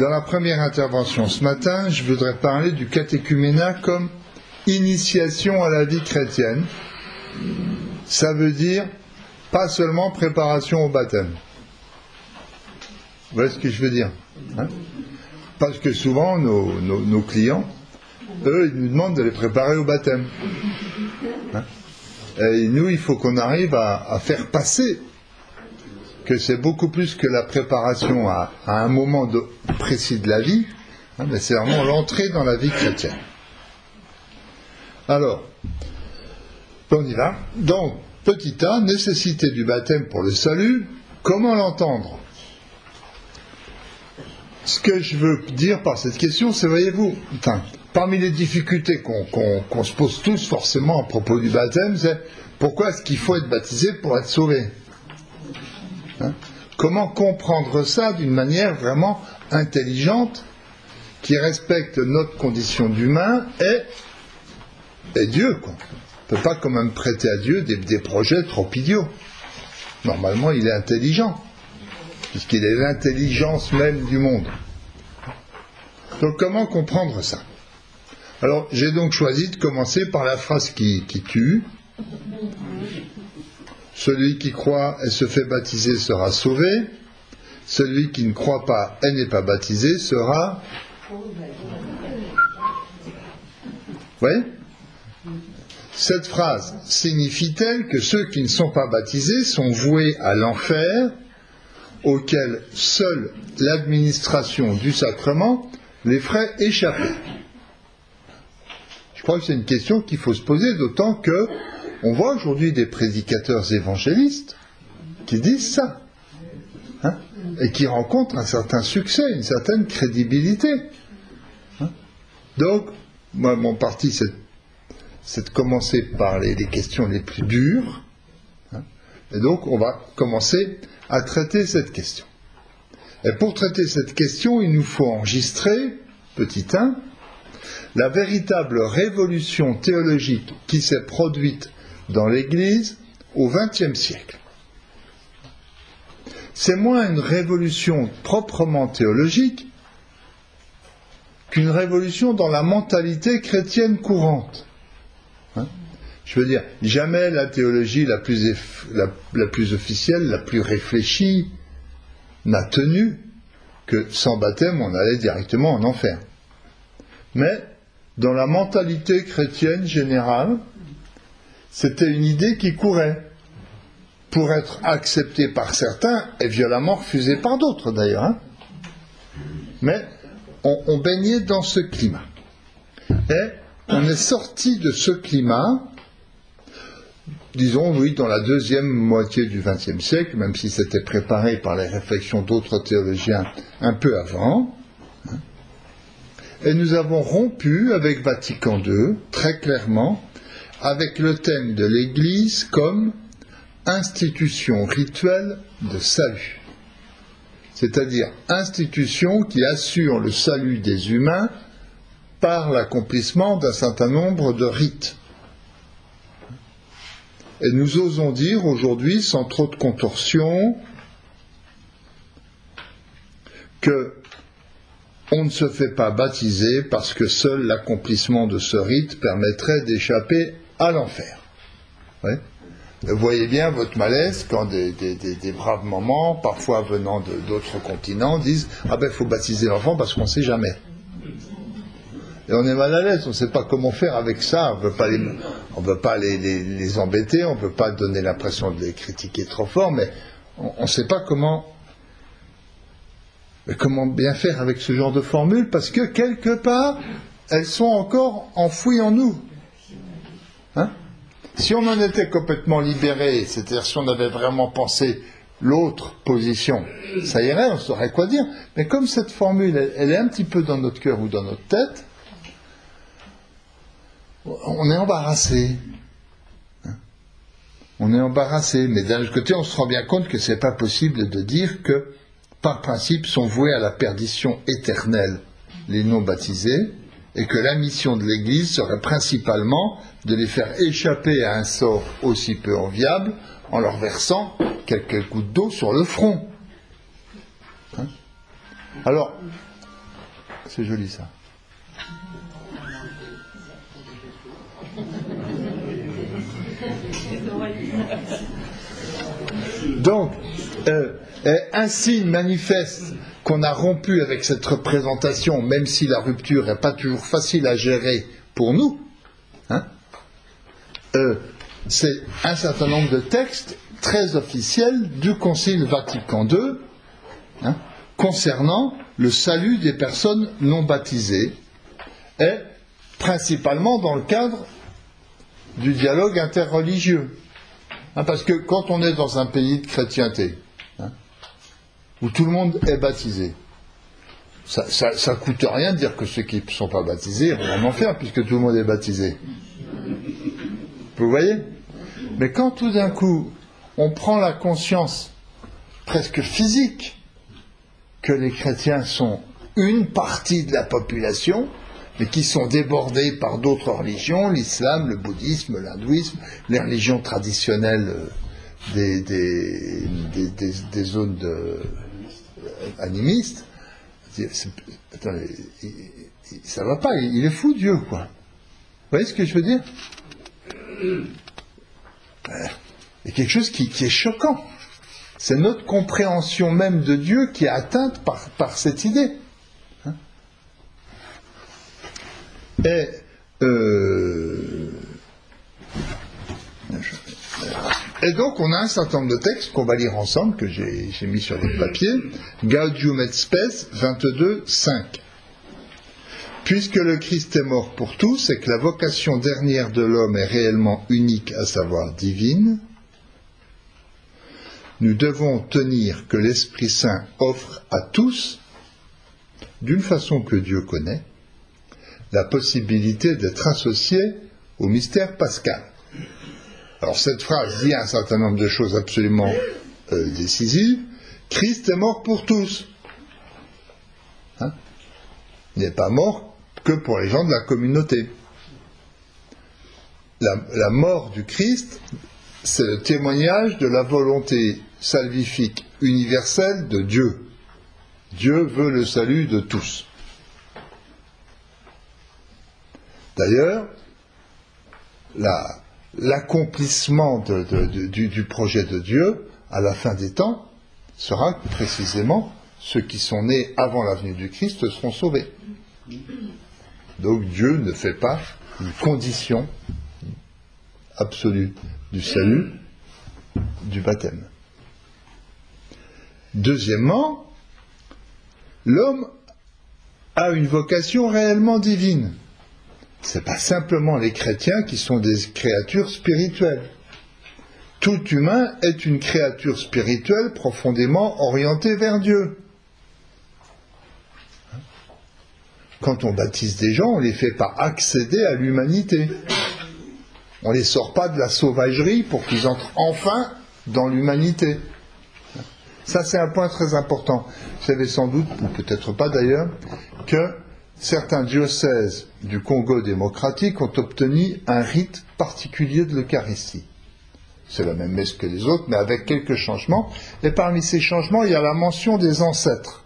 Dans la première intervention ce matin, je voudrais parler du catéchuménat comme initiation à la vie chrétienne. Ça veut dire pas seulement préparation au baptême. Vous voyez ce que je veux dire hein? Parce que souvent, nos, clients, eux, ils nous demandent de les préparer au baptême. Hein? Et nous, il faut qu'on arrive à, faire passer que c'est beaucoup plus que la préparation à, un moment précis de la vie, hein, mais c'est vraiment l'entrée dans la vie chrétienne. Alors, on y va. Donc, petit a, nécessité du baptême pour le salut, comment l'entendre? Ce que je veux dire par cette question, c'est, voyez-vous, parmi les difficultés qu'on se pose tous forcément à propos du baptême, c'est pourquoi est-ce qu'il faut être baptisé pour être sauvé? Hein Comment comprendre ça d'une manière vraiment intelligente qui respecte notre condition d'humain et, Dieu quoi. On ne peut pas quand même prêter à Dieu des projets trop idiots. Normalement, il est intelligent, puisqu'il est l'intelligence même du monde. Donc comment comprendre ça? Alors j'ai donc choisi de commencer par la phrase qui, tue. Celui qui croit et se fait baptiser sera sauvé. Celui qui ne croit pas et n'est pas baptisé sera... Oui. Cette phrase signifie-t-elle que ceux qui ne sont pas baptisés sont voués à l'enfer auquel seule l'administration du sacrement les ferait échapper? Je crois que c'est une question qu'il faut se poser, d'autant que on voit aujourd'hui des prédicateurs évangélistes qui disent ça, hein, et qui rencontrent un certain succès, une certaine crédibilité. Hein. Donc, moi, mon parti, c'est de commencer par les, questions les plus dures, hein, et donc on va commencer à traiter cette question. Et pour traiter cette question, il nous faut enregistrer, petit 1, la véritable révolution théologique qui s'est produite dans l'Église au XXe siècle. C'est moins une révolution proprement théologique qu'une révolution dans la mentalité chrétienne courante. Hein? Je veux dire, jamais la théologie la plus, la plus officielle, la plus réfléchie, n'a tenu que sans baptême, on allait directement en enfer. Mais dans la mentalité chrétienne générale, c'était une idée qui courait pour être acceptée par certains et violemment refusée par d'autres d'ailleurs. Hein. Mais on, baignait dans ce climat. Et on est sorti de ce climat, disons, oui, dans la deuxième moitié du XXe siècle, même si c'était préparé par les réflexions d'autres théologiens un peu avant. Hein. Et nous avons rompu avec Vatican II, très clairement, avec le thème de l'Église comme institution rituelle de salut, c'est-à-dire institution qui assure le salut des humains par l'accomplissement d'un certain nombre de rites. Et nous osons dire aujourd'hui, sans trop de contorsion, que on ne se fait pas baptiser parce que seul l'accomplissement de ce rite permettrait d'échapper à l'enfer. Vous voyez bien votre malaise quand des, braves mamans, parfois venant d'autres continents, disent Ah ben il faut baptiser l'enfant parce qu'on ne sait jamais. Et on est mal à l'aise, on ne sait pas comment faire avec ça, on ne veut pas, les, embêter, on ne veut pas donner l'impression de les critiquer trop fort, mais on ne sait pas comment, comment bien faire avec ce genre de formule, parce que quelque part, elles sont encore enfouies en nous. Hein si on en était complètement libéré, c'est-à-dire si on avait vraiment pensé l'autre position, ça irait, on saurait quoi dire. Mais comme cette formule, elle, est un petit peu dans notre cœur ou dans notre tête, on est embarrassé. Hein on est embarrassé. Mais d'un autre côté, on se rend bien compte que ce n'est pas possible de dire que, par principe, sont voués à la perdition éternelle les non baptisés, et que la mission de l'Église serait principalement de les faire échapper à un sort aussi peu enviable en leur versant quelques gouttes d'eau sur le front. Hein Alors, C'est joli ça. Donc, euh, un signe manifeste qu'on a rompu avec cette représentation, même si la rupture n'est pas toujours facile à gérer pour nous, hein, euh, c'est un certain nombre de textes très officiels du Concile Vatican II hein, concernant le salut des personnes non baptisées, et principalement dans le cadre du dialogue interreligieux. Hein, parce que quand on est dans un pays de chrétienté, hein, où tout le monde est baptisé, ça, ne coûte rien de dire que ceux qui ne sont pas baptisés vont en enfer, puisque tout le monde est baptisé. Vous voyez Mais quand tout d'un coup, on prend la conscience presque physique que les chrétiens sont une partie de la population, mais qui sont débordés par d'autres religions, l'islam, le bouddhisme, l'hindouisme, les religions traditionnelles euh, des, zones de, animistes. Attendez, ça va pas, il, est fou Dieu, quoi. Vous voyez ce que je veux dire? Il y a quelque chose qui, est choquant. C'est notre compréhension même de Dieu qui est atteinte par cette idée. Euh, et, donc, on a un certain nombre de textes qu'on va lire ensemble, que j'ai mis sur le papier. Gaudium et Spes 22, 5. Puisque le Christ est mort pour tous et que la vocation dernière de l'homme est réellement unique, à savoir divine, nous devons tenir que l'Esprit Saint offre à tous, d'une façon que Dieu connaît, la possibilité d'être associé au mystère pascal. Alors cette phrase dit un certain nombre de choses absolument euh, décisives. Christ est mort pour tous. Hein? Il n'est pas mort que pour les gens de la communauté. la mort du Christ, c'est le témoignage de la volonté salvifique universelle de Dieu. Dieu veut le salut de tous. D'ailleurs, l'accomplissement du, projet de Dieu à la fin des temps sera précisément ceux qui sont nés avant la venue du Christ seront sauvés. Donc Dieu ne fait pas une condition absolue du salut du baptême. Deuxièmement, l'homme a une vocation réellement divine ce n'est pas simplement les chrétiens qui sont des créatures spirituelles. Tout humain est une créature spirituelle profondément orientée vers Dieu. Quand on baptise des gens, on ne les fait pas accéder à l'humanité. On ne les sort pas de la sauvagerie pour qu'ils entrent enfin dans l'humanité. Ça, c'est un point très important. Vous savez sans doute, ou peut-être pas d'ailleurs, que certains diocèses du Congo démocratique ont obtenu un rite particulier de l'Eucharistie. C'est la même messe que les autres, mais avec quelques changements. Et parmi ces changements, il y a la mention des ancêtres.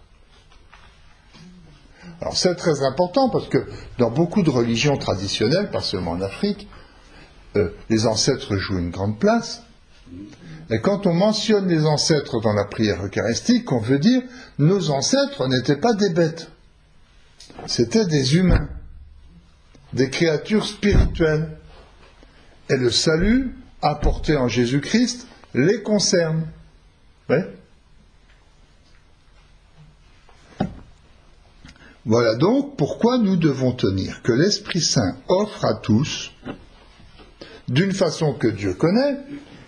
Alors c'est très important parce que dans beaucoup de religions traditionnelles, pas seulement en Afrique, euh, les ancêtres jouent une grande place. Et quand on mentionne les ancêtres dans la prière eucharistique, on veut dire nos ancêtres n'étaient pas des bêtes c'était des humains, des créatures spirituelles. Et le salut apporté en Jésus-Christ les concerne. Voilà donc pourquoi nous devons tenir que l'Esprit Saint offre à tous, d'une façon que Dieu connaît,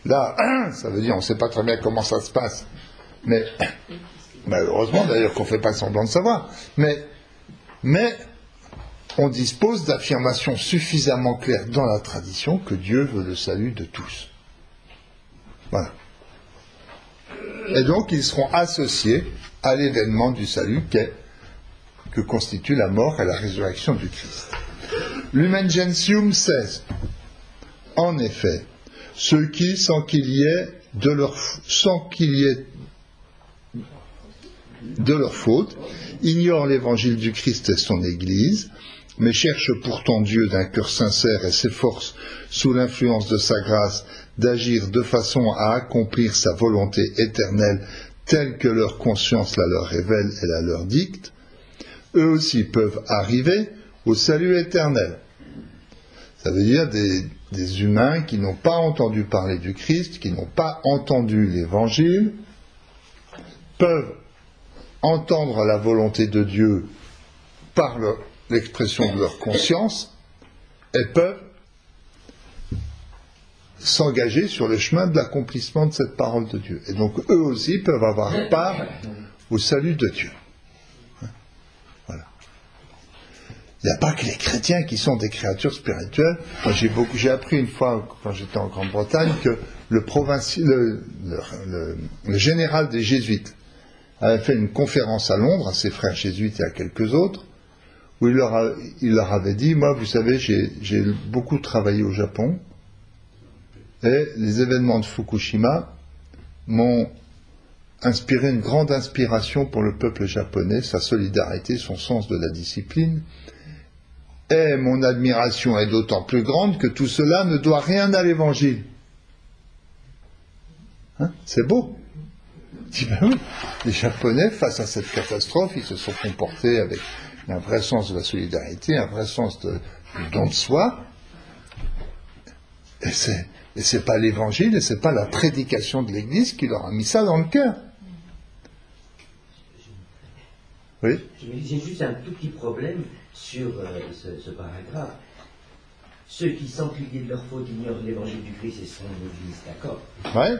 là, ça veut dire on ne sait pas très bien comment ça se passe, mais malheureusement d'ailleurs qu'on ne fait pas semblant de savoir, mais mais on dispose d'affirmations suffisamment claires dans la tradition que Dieu veut le salut de tous. Voilà. Et donc ils seront associés à l'événement du salut que constitue la mort et la résurrection du Christ. Lumen Gentium 16. En effet, ceux qui, sans qu'il y ait de leur, sans qu'il y ait de leurs fautes, ignorent l'évangile du Christ et son Église, mais cherchent pourtant Dieu d'un cœur sincère et s'efforcent, sous l'influence de sa grâce, d'agir de façon à accomplir sa volonté éternelle telle que leur conscience la leur révèle et la leur dicte, eux aussi peuvent arriver au salut éternel. Ça veut dire des, des humains qui n'ont pas entendu parler du Christ, qui n'ont pas entendu l'Évangile, peuvent entendre la volonté de Dieu par l'expression de leur conscience et peuvent s'engager sur le chemin de l'accomplissement de cette parole de Dieu. Et donc eux aussi peuvent avoir part au salut de Dieu. Voilà. Il n'y a pas que les chrétiens qui sont des créatures spirituelles. J'ai beaucoup, j'ai appris une fois quand j'étais en Grande-Bretagne que le, le, général des jésuites avait fait une conférence à Londres à ses frères jésuites et à quelques autres, où il leur, il leur avait dit, moi, vous savez, j'ai beaucoup travaillé au Japon, et les événements de Fukushima m'ont inspiré une grande inspiration pour le peuple japonais, sa solidarité, son sens de la discipline. Et mon admiration est d'autant plus grande que tout cela ne doit rien à l'évangile. Hein C'est beau. Ben les Japonais, face à cette catastrophe, ils se sont comportés avec un vrai sens de la solidarité, un vrai sens de, du don de soi. Et c'est, et c'est pas l'évangile et c'est pas la prédication de l'Église qui leur a mis ça dans le cœur. Oui J'ai juste un tout petit problème sur euh, ce, paragraphe. Ceux qui, sans cliquer de leur faute, ignorent l'évangile du Christ et sont l'Église, d'accord Ouais.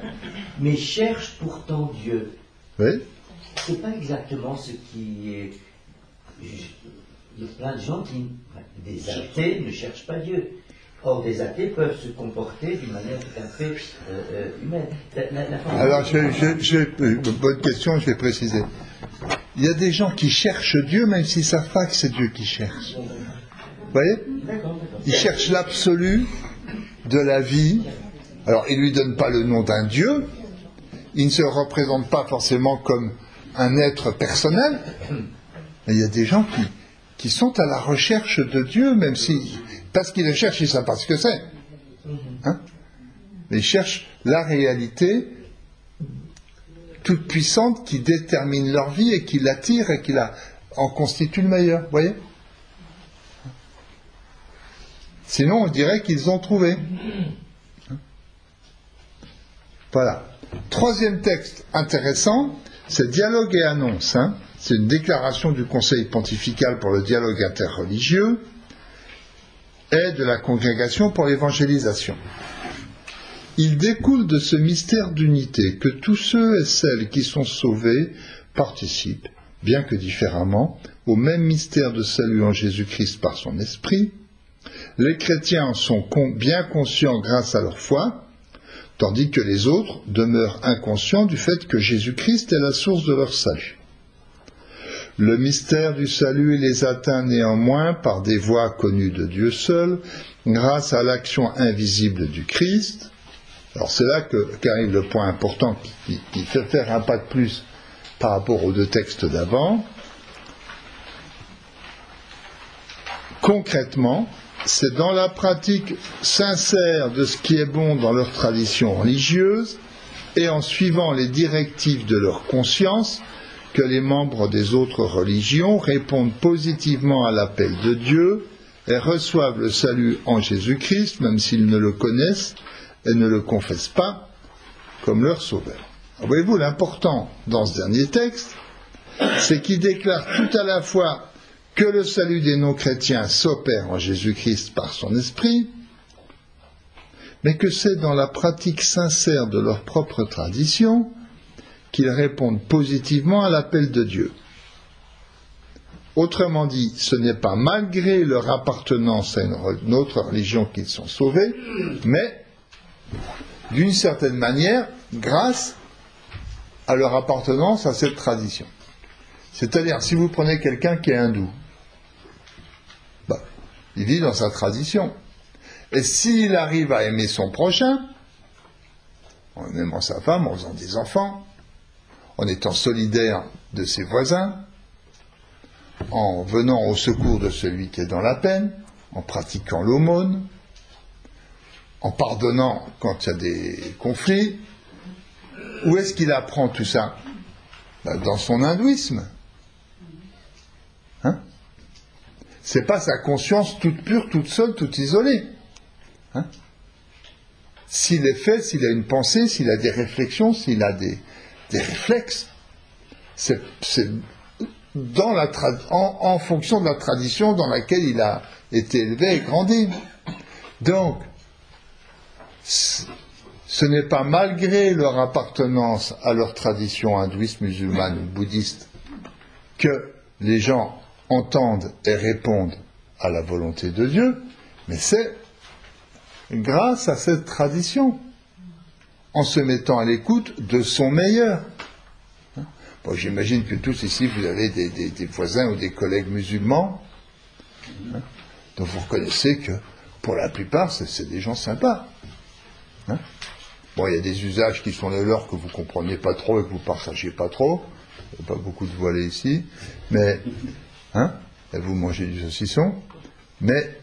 Mais cherchent pourtant Dieu. Oui. C'est pas exactement ce qui est. Il y a plein de gens qui, des athées, ne cherchent pas Dieu. Or, des athées peuvent se comporter d'une manière tout à fait euh, euh, humaine. Alors, je, bonne question, je vais préciser. Il y a des gens qui cherchent Dieu, même s'ils ne savent pas que c'est Dieu qui cherche. Vous voyez? Ils cherchent l'absolu de la vie. Alors, ils ne lui donnent pas le nom d'un Dieu. Ils ne se représentent pas forcément comme un être personnel. Mais il y a des gens qui, qui sont à la recherche de Dieu, même si parce qu'ils le cherchent, ils ne savent pas ce que c'est. Hein? Ils cherchent la réalité toute puissante qui détermine leur vie et qui l'attire et qui la, en constitue le meilleur. Vous voyez? Sinon, on dirait qu'ils ont trouvé. Voilà. Troisième texte intéressant, c'est Dialogue et annonce. Hein. c'est une déclaration du Conseil pontifical pour le dialogue interreligieux et de la congrégation pour l'évangélisation. Il découle de ce mystère d'unité que tous ceux et celles qui sont sauvés participent, bien que différemment, au même mystère de salut en Jésus-Christ par son esprit. Les chrétiens en sont bien conscients grâce à leur foi, tandis que les autres demeurent inconscients du fait que Jésus-Christ est la source de leur salut. Le mystère du salut les atteint néanmoins par des voies connues de Dieu seul, grâce à l'action invisible du Christ. Alors c'est là qu'arrive le point important qui, qui, fait faire un pas de plus par rapport aux deux textes d'avant. Concrètement, c'est dans la pratique sincère de ce qui est bon dans leur tradition religieuse et en suivant les directives de leur conscience que les membres des autres religions répondent positivement à l'appel de Dieu et reçoivent le salut en Jésus-Christ, même s'ils ne le connaissent et ne le confessent pas comme leur sauveur. Voyez-vous, l'important dans ce dernier texte, c'est qu'il déclare tout à la fois que le salut des non-chrétiens s'opère en Jésus-Christ par son esprit, mais que c'est dans la pratique sincère de leur propre tradition qu'ils répondent positivement à l'appel de Dieu. Autrement dit, ce n'est pas malgré leur appartenance à une autre religion qu'ils sont sauvés, mais d'une certaine manière, grâce à leur appartenance à cette tradition. C'est-à-dire, si vous prenez quelqu'un qui est hindou, bah, il vit dans sa tradition. Et s'il arrive à aimer son prochain, en aimant sa femme, en faisant des enfants, en étant solidaire de ses voisins, en venant au secours de celui qui est dans la peine, en pratiquant l'aumône, en pardonnant quand il y a des conflits. Où est-ce qu'il apprend tout ça? Ben, Dans son hindouisme. Hein? C'est pas sa conscience toute pure, toute seule, toute isolée. Hein? S'il est fait, s'il a une pensée, s'il a des réflexions, s'il a des, réflexes, c'est en, fonction de la tradition dans laquelle il a été élevé et grandi. Donc, ce n'est pas malgré leur appartenance à leur tradition hindouiste, musulmane ou bouddhiste que les gens entendent et répondent à la volonté de Dieu, mais c'est grâce à cette tradition, en se mettant à l'écoute de son meilleur. Bon, J'imagine que tous ici, vous avez des, voisins ou des collègues musulmans, hein, dont vous reconnaissez que, pour la plupart, c'est des gens sympas. Hein? bon, il y a des usages qui sont les leurs que vous ne compreniez pas trop et que vous partagez pas trop. Il n'y a pas beaucoup de voilés ici. Mais, hein, vous mangez du saucisson. Mais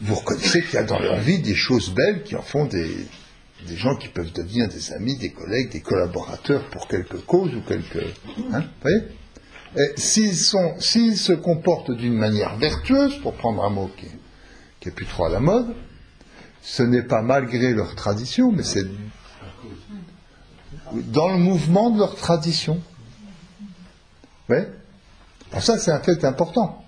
vous reconnaissez qu'il y a dans leur vie des choses belles qui en font des, gens qui peuvent devenir des amis, des collègues, des collaborateurs pour quelque cause ou quelque. Hein, voyez? S'ils, se comportent d'une manière vertueuse, pour prendre un mot qui n'est plus trop à la mode, ce n'est pas malgré leur tradition, mais c'est dans le mouvement de leur tradition. Vous Alors ça, c'est un fait important.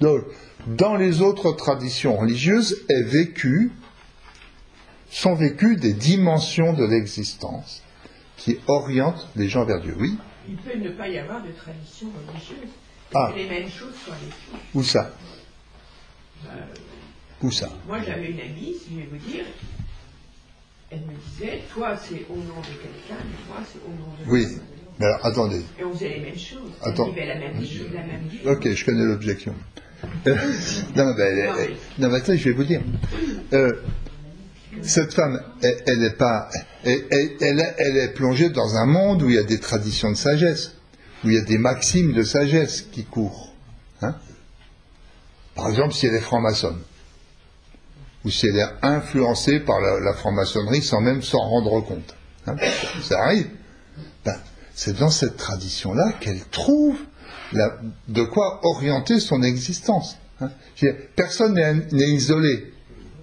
Donc, dans les autres traditions religieuses est vécu, sont vécues des dimensions de l'existence qui orientent les gens vers Dieu. Oui Il peut ne pas y avoir de tradition religieuse. Ah. Les mêmes choses soient vécues. Où ça? Euh, Où ça? Moi j'avais une amie, si je vais vous dire, elle me disait, toi c'est au nom de quelqu'un, mais moi c'est au nom de Oui. Mais alors, attendez. Et on faisait les mêmes choses. Attends. On vivait la même, la même vie. Ok, je connais l'objection. Euh, non, mais, non, mais je vais vous dire. Euh, cette femme, elle, n'est pas, elle, elle, est plongée dans un monde où il y a des traditions de sagesse, où il y a des maximes de sagesse qui courent. Hein. Par exemple, si elle est franc-maçonne, ou si elle est influencée par la, franc-maçonnerie sans même s'en rendre compte. Hein. Ça arrive. Ben, c'est dans cette tradition-là qu'elle trouve de quoi orienter son existence. Hein. Personne n'est isolé.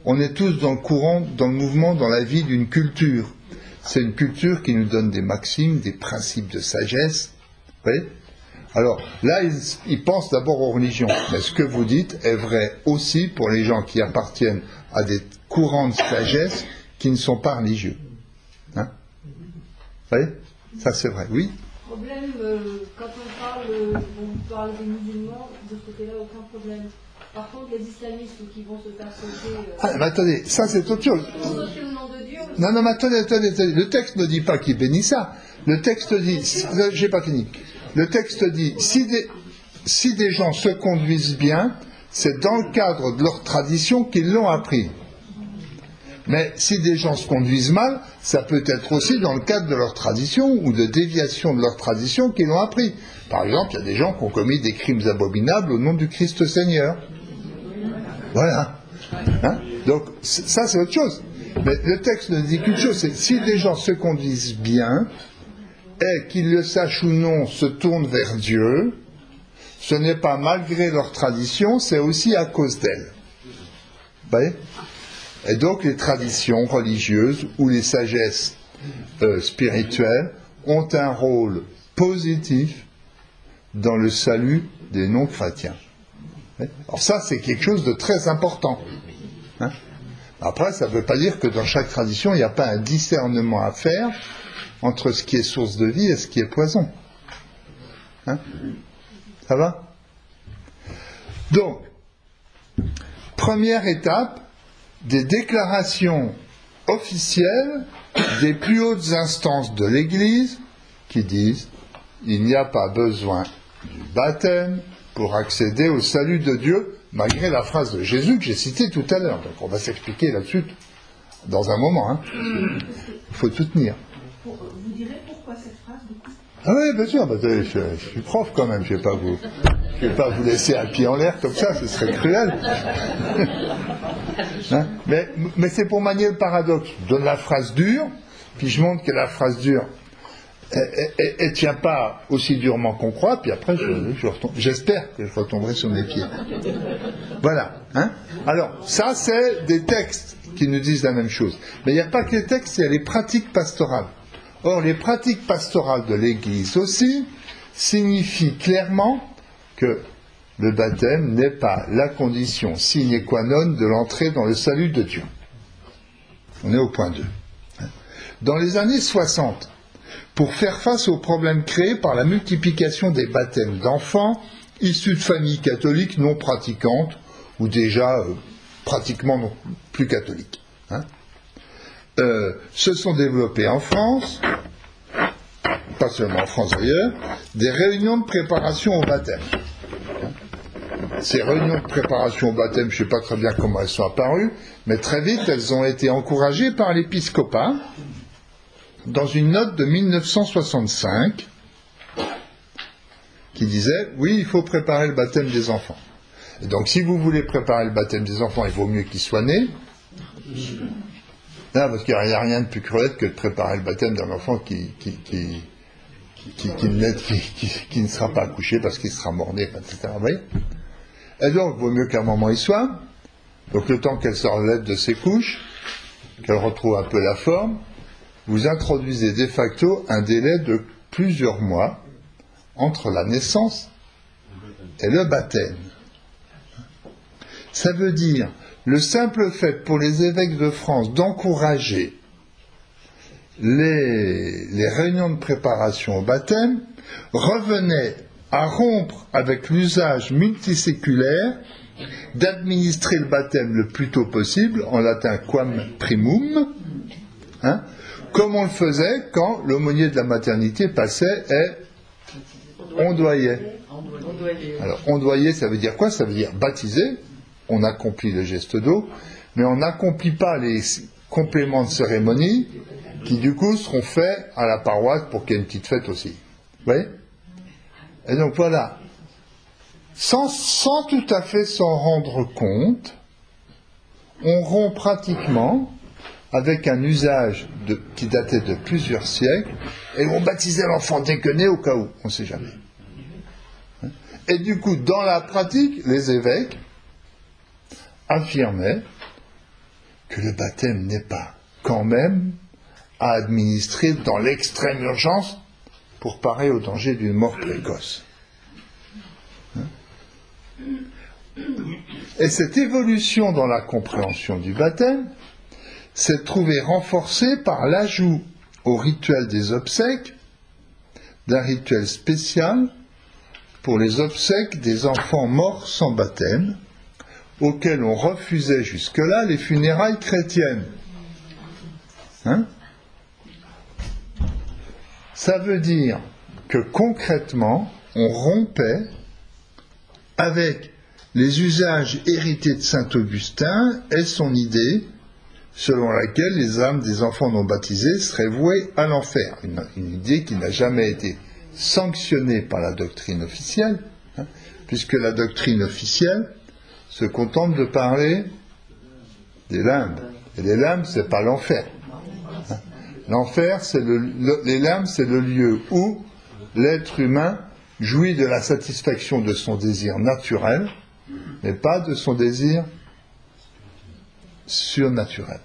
On est tous dans le courant, dans le mouvement, dans la vie d'une culture. C'est une culture qui nous donne des maximes, des principes de sagesse. Vous Alors là, ils, pensent d'abord aux religions. Mais ce que vous dites est vrai aussi pour les gens qui appartiennent à des courants de sagesse qui ne sont pas religieux. Hein Vous voyez? Ça c'est vrai. Oui problème, euh, quand on parle, euh, on parle des musulmans, de ce côté-là, aucun problème. Par contre, les islamistes qui vont se faire sauter. Euh, ah, mais attendez, ça c'est autre chose. Non, non, mais attendez, attendez, attendez. Le texte ne dit pas qu'il bénit ça. Le texte dit, j'ai pas fini. Le texte dit, si des, si des gens se conduisent bien, c'est dans le cadre de leur tradition qu'ils l'ont appris. Mais si des gens se conduisent mal, ça peut être aussi dans le cadre de leur tradition ou de déviation de leur tradition qu'ils ont appris. Par exemple, il y a des gens qui ont commis des crimes abominables au nom du Christ Seigneur. Voilà. Hein? Donc, ça, c'est autre chose. Mais le texte ne dit qu'une chose, c'est si des gens se conduisent bien, et qu'ils le sachent ou non, se tournent vers Dieu, ce n'est pas malgré leur tradition, c'est aussi à cause d'elle. Vous voyez? Et donc les traditions religieuses ou les sagesses euh, spirituelles ont un rôle positif dans le salut des non-chrétiens. Alors ça, c'est quelque chose de très important. Hein. Après, ça ne veut pas dire que dans chaque tradition, il n'y a pas un discernement à faire entre ce qui est source de vie et ce qui est poison. Hein. ça va? Donc, première étape, des déclarations officielles des plus hautes instances de l'Église qui disent il n'y a pas besoin du baptême pour accéder au salut de Dieu, malgré la phrase de Jésus que j'ai citée tout à l'heure. Donc on va s'expliquer là-dessus dans un moment. Il hein. faut tout tenir. Vous direz pourquoi cette Ah oui, bien sûr, bah, je, je suis prof quand même, je ne vais pas vous, je vais pas vous laisser un pied en l'air comme ça, ce serait cruel. Hein mais mais c'est pour manier le paradoxe. Je donne la phrase dure, puis je montre que la phrase dure, elle ne tient pas aussi durement qu'on croit, puis après, je, je retombe- j'espère que je retomberai sur mes pieds. Voilà. Hein Alors, ça, c'est des textes qui nous disent la même chose. Mais il n'y a pas que les textes, il y a les pratiques pastorales. Or, les pratiques pastorales de l'Église aussi signifient clairement que le baptême n'est pas la condition sine qua non de l'entrée dans le salut de Dieu. On est au point 2. Dans les années 60, pour faire face aux problèmes créés par la multiplication des baptêmes d'enfants issus de familles catholiques non pratiquantes ou déjà euh, pratiquement non plus catholiques. hein. Euh, se sont développées en France, pas seulement en France d'ailleurs, des réunions de préparation au baptême. Ces réunions de préparation au baptême, je ne sais pas très bien comment elles sont apparues, mais très vite elles ont été encouragées par l'épiscopat dans une note de 1965 qui disait oui, il faut préparer le baptême des enfants. Et donc si vous voulez préparer le baptême des enfants, il vaut mieux qu'ils soient nés. Non, parce qu'il n'y a rien de plus cruel que de préparer le baptême d'un enfant qui, qui, qui, qui, ne sera pas accouché parce qu'il sera mort-né, etc. Et donc, vaut mieux qu'un moment y soit. Donc, le temps qu'elle se relève de ses couches, qu'elle retrouve un peu la forme, vous introduisez de facto un délai de plusieurs mois entre la naissance et le baptême. Ça veut dire le simple fait pour les évêques de France d'encourager les, les réunions de préparation au baptême revenait à rompre avec l'usage multiséculaire d'administrer le baptême le plus tôt possible, en latin quam primum, hein, comme on le faisait quand l'aumônier de la maternité passait et ondoyait. Alors, ondoyer, ça veut dire quoi? Ça veut dire baptiser, on accomplit le geste d'eau, mais on n'accomplit pas les compléments de cérémonie qui, du coup, seront faits à la paroisse pour qu'il y ait une petite fête aussi. Vous Et donc, voilà. Sans, tout à fait s'en rendre compte, on rompt pratiquement avec un usage qui datait de plusieurs siècles, et on baptisait l'enfant dès que né au cas où, on ne sait jamais. Et du coup, dans la pratique, les évêques affirmaient que le baptême n'est pas quand même à administrer dans l'extrême urgence pour parer au danger d'une mort précoce. Et cette évolution dans la compréhension du baptême s'est trouvée renforcée par l'ajout au rituel des obsèques d'un rituel spécial pour les obsèques des enfants morts sans baptême, auxquels on refusait jusque-là les funérailles chrétiennes. Hein Ça veut dire que concrètement, on rompait avec les usages hérités de saint Augustin et son idée selon laquelle les âmes des enfants non baptisés seraient vouées à l'enfer. Une, idée qui n'a jamais été sanctionnée par la doctrine officielle, hein, puisque la doctrine officielle se contente de parler des limbes. Et les limbes, c'est pas l'enfer. L'enfer, c'est le, le- les limbes, c'est le lieu où l'être humain jouit de la satisfaction de son désir naturel, mais pas de son désir surnaturel.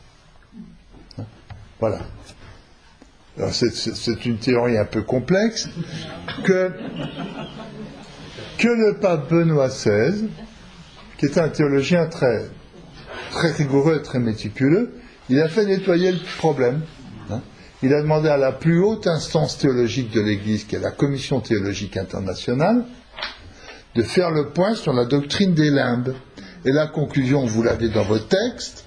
Voilà. C'est c'est une théorie un peu complexe que, que le pape Benoît XVI, qui était un théologien très, très rigoureux très méticuleux, il a fait nettoyer le problème. hein. Il a demandé à la plus haute instance théologique de l'Église, qui est la Commission théologique internationale, de faire le point sur la doctrine des limbes. Et la conclusion, vous l'avez dans votre texte,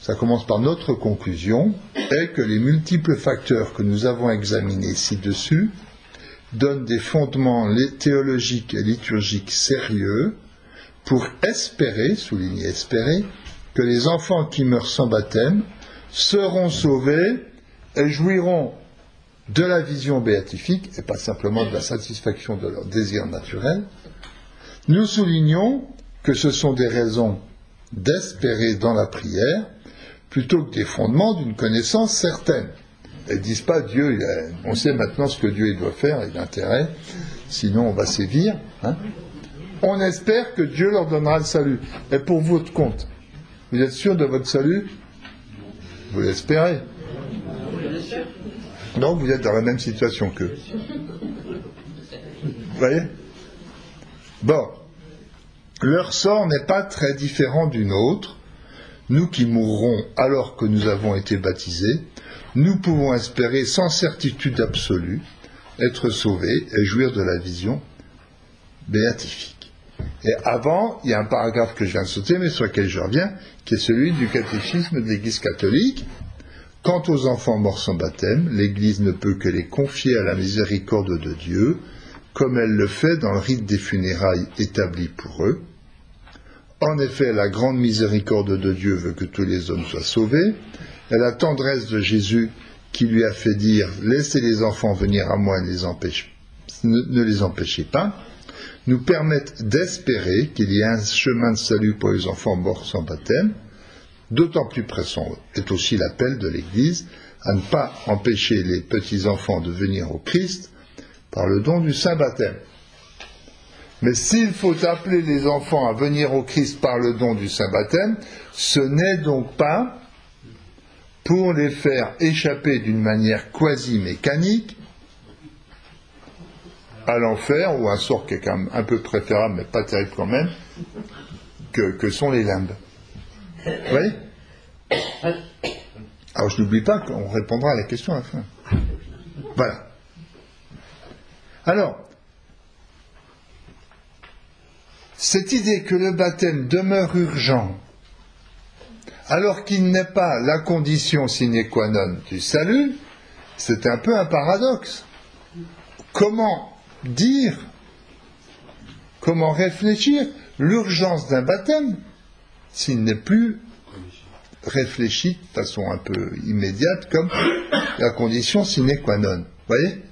ça commence par notre conclusion, est que les multiples facteurs que nous avons examinés ci-dessus donnent des fondements théologiques et liturgiques sérieux pour espérer, souligner espérer, que les enfants qui meurent sans baptême seront sauvés et jouiront de la vision béatifique et pas simplement de la satisfaction de leurs désirs naturels, nous soulignons que ce sont des raisons d'espérer dans la prière plutôt que des fondements d'une connaissance certaine. Elles disent pas Dieu, on sait maintenant ce que Dieu doit faire, il a intérêt, sinon on va sévir. Hein. On espère que Dieu leur donnera le salut. Et pour votre compte, vous êtes sûr de votre salut? Vous l'espérez Donc vous êtes dans la même situation qu'eux. Vous voyez? Bon. Leur sort n'est pas très différent du nôtre. Nous qui mourrons alors que nous avons été baptisés, nous pouvons espérer sans certitude absolue être sauvés et jouir de la vision béatifique. Et avant, il y a un paragraphe que je viens de sauter, mais sur lequel je reviens, qui est celui du catéchisme de l'Église catholique. Quant aux enfants morts sans baptême, l'Église ne peut que les confier à la miséricorde de Dieu, comme elle le fait dans le rite des funérailles établi pour eux. En effet, la grande miséricorde de Dieu veut que tous les hommes soient sauvés, et la tendresse de Jésus qui lui a fait dire Laissez les enfants venir à moi les ne les empêchez pas, nous permettent d'espérer qu'il y a un chemin de salut pour les enfants morts sans baptême, d'autant plus pressant est aussi l'appel de l'Église à ne pas empêcher les petits-enfants de venir au Christ par le don du saint baptême. Mais s'il faut appeler les enfants à venir au Christ par le don du saint baptême, ce n'est donc pas pour les faire échapper d'une manière quasi mécanique à l'enfer, ou un sort qui est quand même un peu préférable, mais pas terrible quand même, que, sont les limbes. Vous voyez Alors je n'oublie pas qu'on répondra à la question à la fin. Voilà. Alors, cette idée que le baptême demeure urgent, alors qu'il n'est pas la condition sine qua non du salut, c'est un peu un paradoxe. Comment dire, comment réfléchir l'urgence d'un baptême s'il n'est plus réfléchi de façon un peu immédiate comme la condition sine qua non. Vous voyez?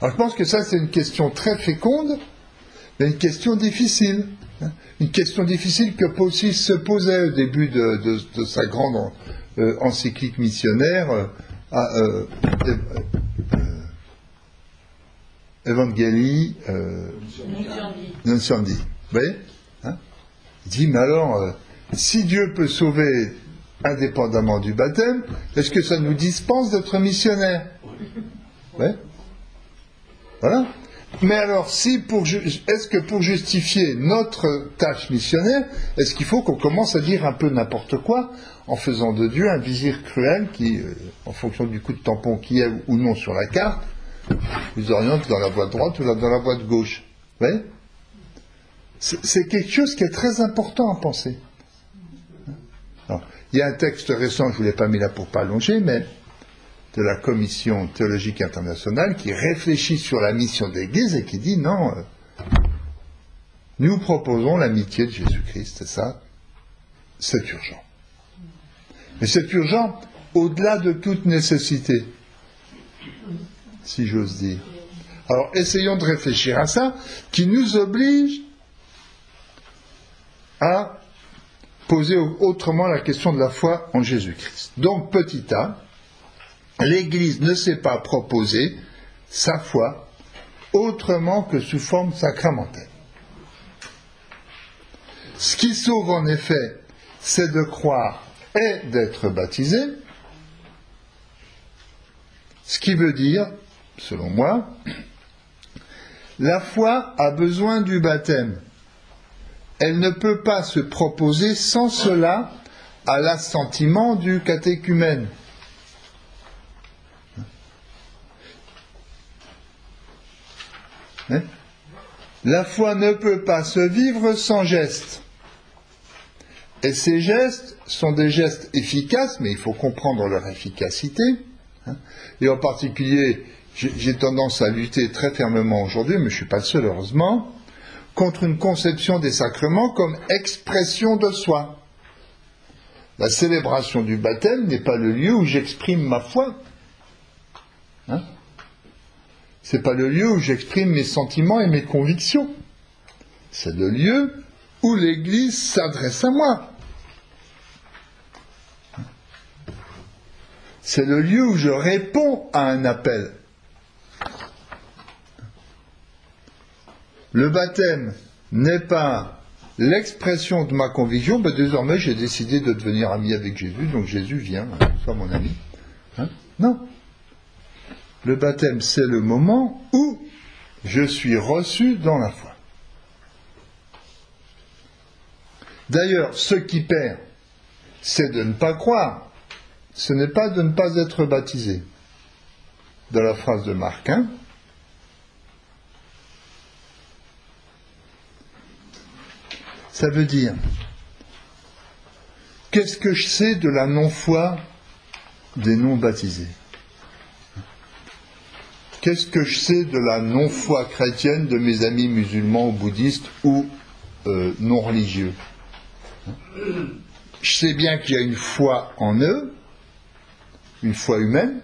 Alors je pense que ça c'est une question très féconde, mais une question difficile. Hein. une question difficile que Possis se posait au début de, sa grande euh, encyclique missionnaire euh, à, euh, Evangelii euh, Vous voyez hein? Il dit, mais alors, euh, si Dieu peut sauver indépendamment du baptême, est-ce que ça nous dispense d'être missionnaires? Voilà. Mais alors, si pour, est-ce que pour justifier notre tâche missionnaire, est-ce qu'il faut qu'on commence à dire un peu n'importe quoi en faisant de Dieu un vizir cruel qui, euh, en fonction du coup de tampon qui est ou non sur la carte, vous oriente dans la voie droite ou dans la voie de gauche. Vous voyez C'est quelque chose qui est très important à penser. il y a un texte récent, je ne vous l'ai pas mis là pour pas allonger, mais de la Commission théologique internationale qui réfléchit sur la mission de l'Église et qui dit non, euh, nous proposons l'amitié de Jésus-Christ, et ça, c'est urgent. Mais c'est urgent au-delà de toute nécessité si j'ose dire. Alors essayons de réfléchir à ça, qui nous oblige à poser autrement la question de la foi en Jésus-Christ. Donc petit a, l'Église ne s'est pas proposé sa foi autrement que sous forme sacramentelle. Ce qui sauve en effet, c'est de croire et d'être baptisé, ce qui veut dire selon moi, la foi a besoin du baptême. Elle ne peut pas se proposer sans cela à l'assentiment du catéchumène. Hein? La foi ne peut pas se vivre sans gestes. Et ces gestes sont des gestes efficaces, mais il faut comprendre leur efficacité. Hein. Et en particulier, j'ai tendance à lutter très fermement aujourd'hui, mais je ne suis pas le seul heureusement, contre une conception des sacrements comme expression de soi. La célébration du baptême n'est pas le lieu où j'exprime ma foi. Hein? C'est pas le lieu où j'exprime mes sentiments et mes convictions. C'est le lieu où l'Église s'adresse à moi. C'est le lieu où je réponds à un appel. Le baptême n'est pas l'expression de ma conviction, ben désormais j'ai décidé de devenir ami avec Jésus, donc Jésus vient, sois mon ami. Hein non. Le baptême, c'est le moment où je suis reçu dans la foi. D'ailleurs, ce qui perd, c'est de ne pas croire. Ce n'est pas de ne pas être baptisé. Dans la phrase de Marc hein. Ça veut dire, qu'est-ce que je sais de la non-foi des non-baptisés Qu'est-ce que je sais de la non-foi chrétienne de mes amis musulmans ou bouddhistes ou euh, non religieux Je sais bien qu'il y a une foi en eux, une foi humaine.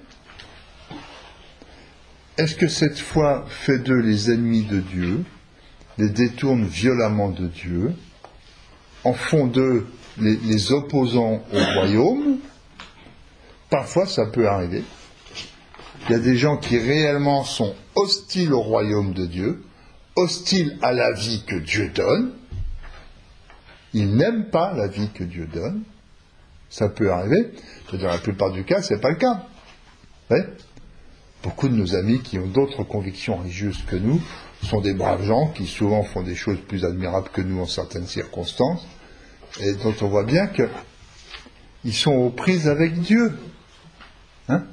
Est-ce que cette foi fait d'eux les ennemis de Dieu, les détourne violemment de Dieu, en font d'eux les, opposants au royaume Parfois, ça peut arriver. Il y a des gens qui réellement sont hostiles au royaume de Dieu, hostiles à la vie que Dieu donne. Ils n'aiment pas la vie que Dieu donne. Ça peut arriver. Dire, la plupart du cas, ce n'est pas le cas. Beaucoup de nos amis qui ont d'autres convictions religieuses que nous sont des braves gens qui souvent font des choses plus admirables que nous en certaines circonstances et dont on voit bien qu'ils sont aux prises avec Dieu. Hein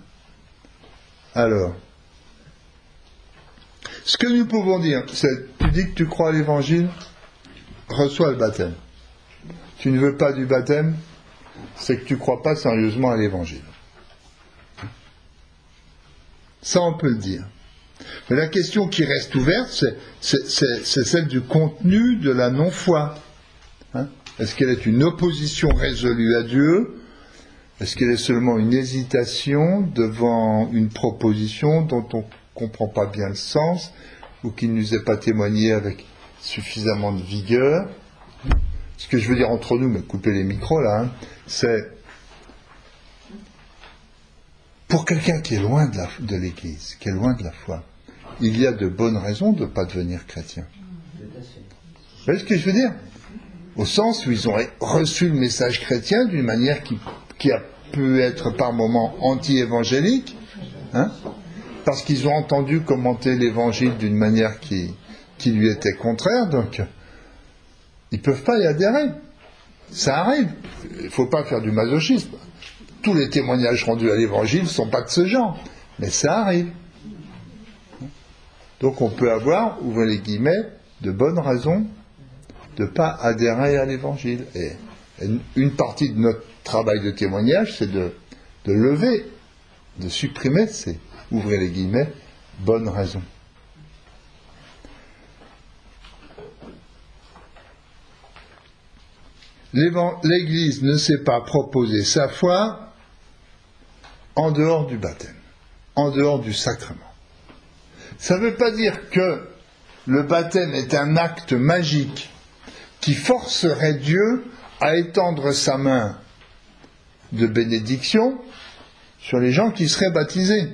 alors, ce que nous pouvons dire, c'est, tu dis que tu crois à l'évangile, reçois le baptême. Tu ne veux pas du baptême, c'est que tu ne crois pas sérieusement à l'évangile. Ça, on peut le dire. Mais la question qui reste ouverte, c'est, celle du contenu de la non-foi. Hein? Est-ce qu'elle est une opposition résolue à Dieu? Est-ce qu'elle est seulement une hésitation devant une proposition dont on ne comprend pas bien le sens ou qui ne nous est pas témoignée avec suffisamment de vigueur? Ce que je veux dire entre nous, mais couper les micros là, hein, c'est pour quelqu'un qui est loin de l'Église, qui est loin de la foi, il y a de bonnes raisons de ne pas devenir chrétien. Vous voyez ce que je veux dire? Au sens où ils ont reçu le message chrétien d'une manière qui a pu être par moments anti-évangélique, hein, parce qu'ils ont entendu commenter l'évangile d'une manière qui, qui lui était contraire, donc ils ne peuvent pas y adhérer. Ça arrive. Il ne faut pas faire du masochisme. Tous les témoignages rendus à l'évangile ne sont pas de ce genre, mais ça arrive. Donc on peut avoir, ouvrez les guillemets, de bonnes raisons de ne pas adhérer à l'évangile. Et une partie de notre travail de témoignage, c'est de, lever, de supprimer ces, ouvrez les guillemets, bonnes raisons. L'Église ne s'est pas proposé sa foi en dehors du baptême, en dehors du sacrement. Ça ne veut pas dire que le baptême est un acte magique qui forcerait Dieu à étendre sa main de bénédiction sur les gens qui seraient baptisés.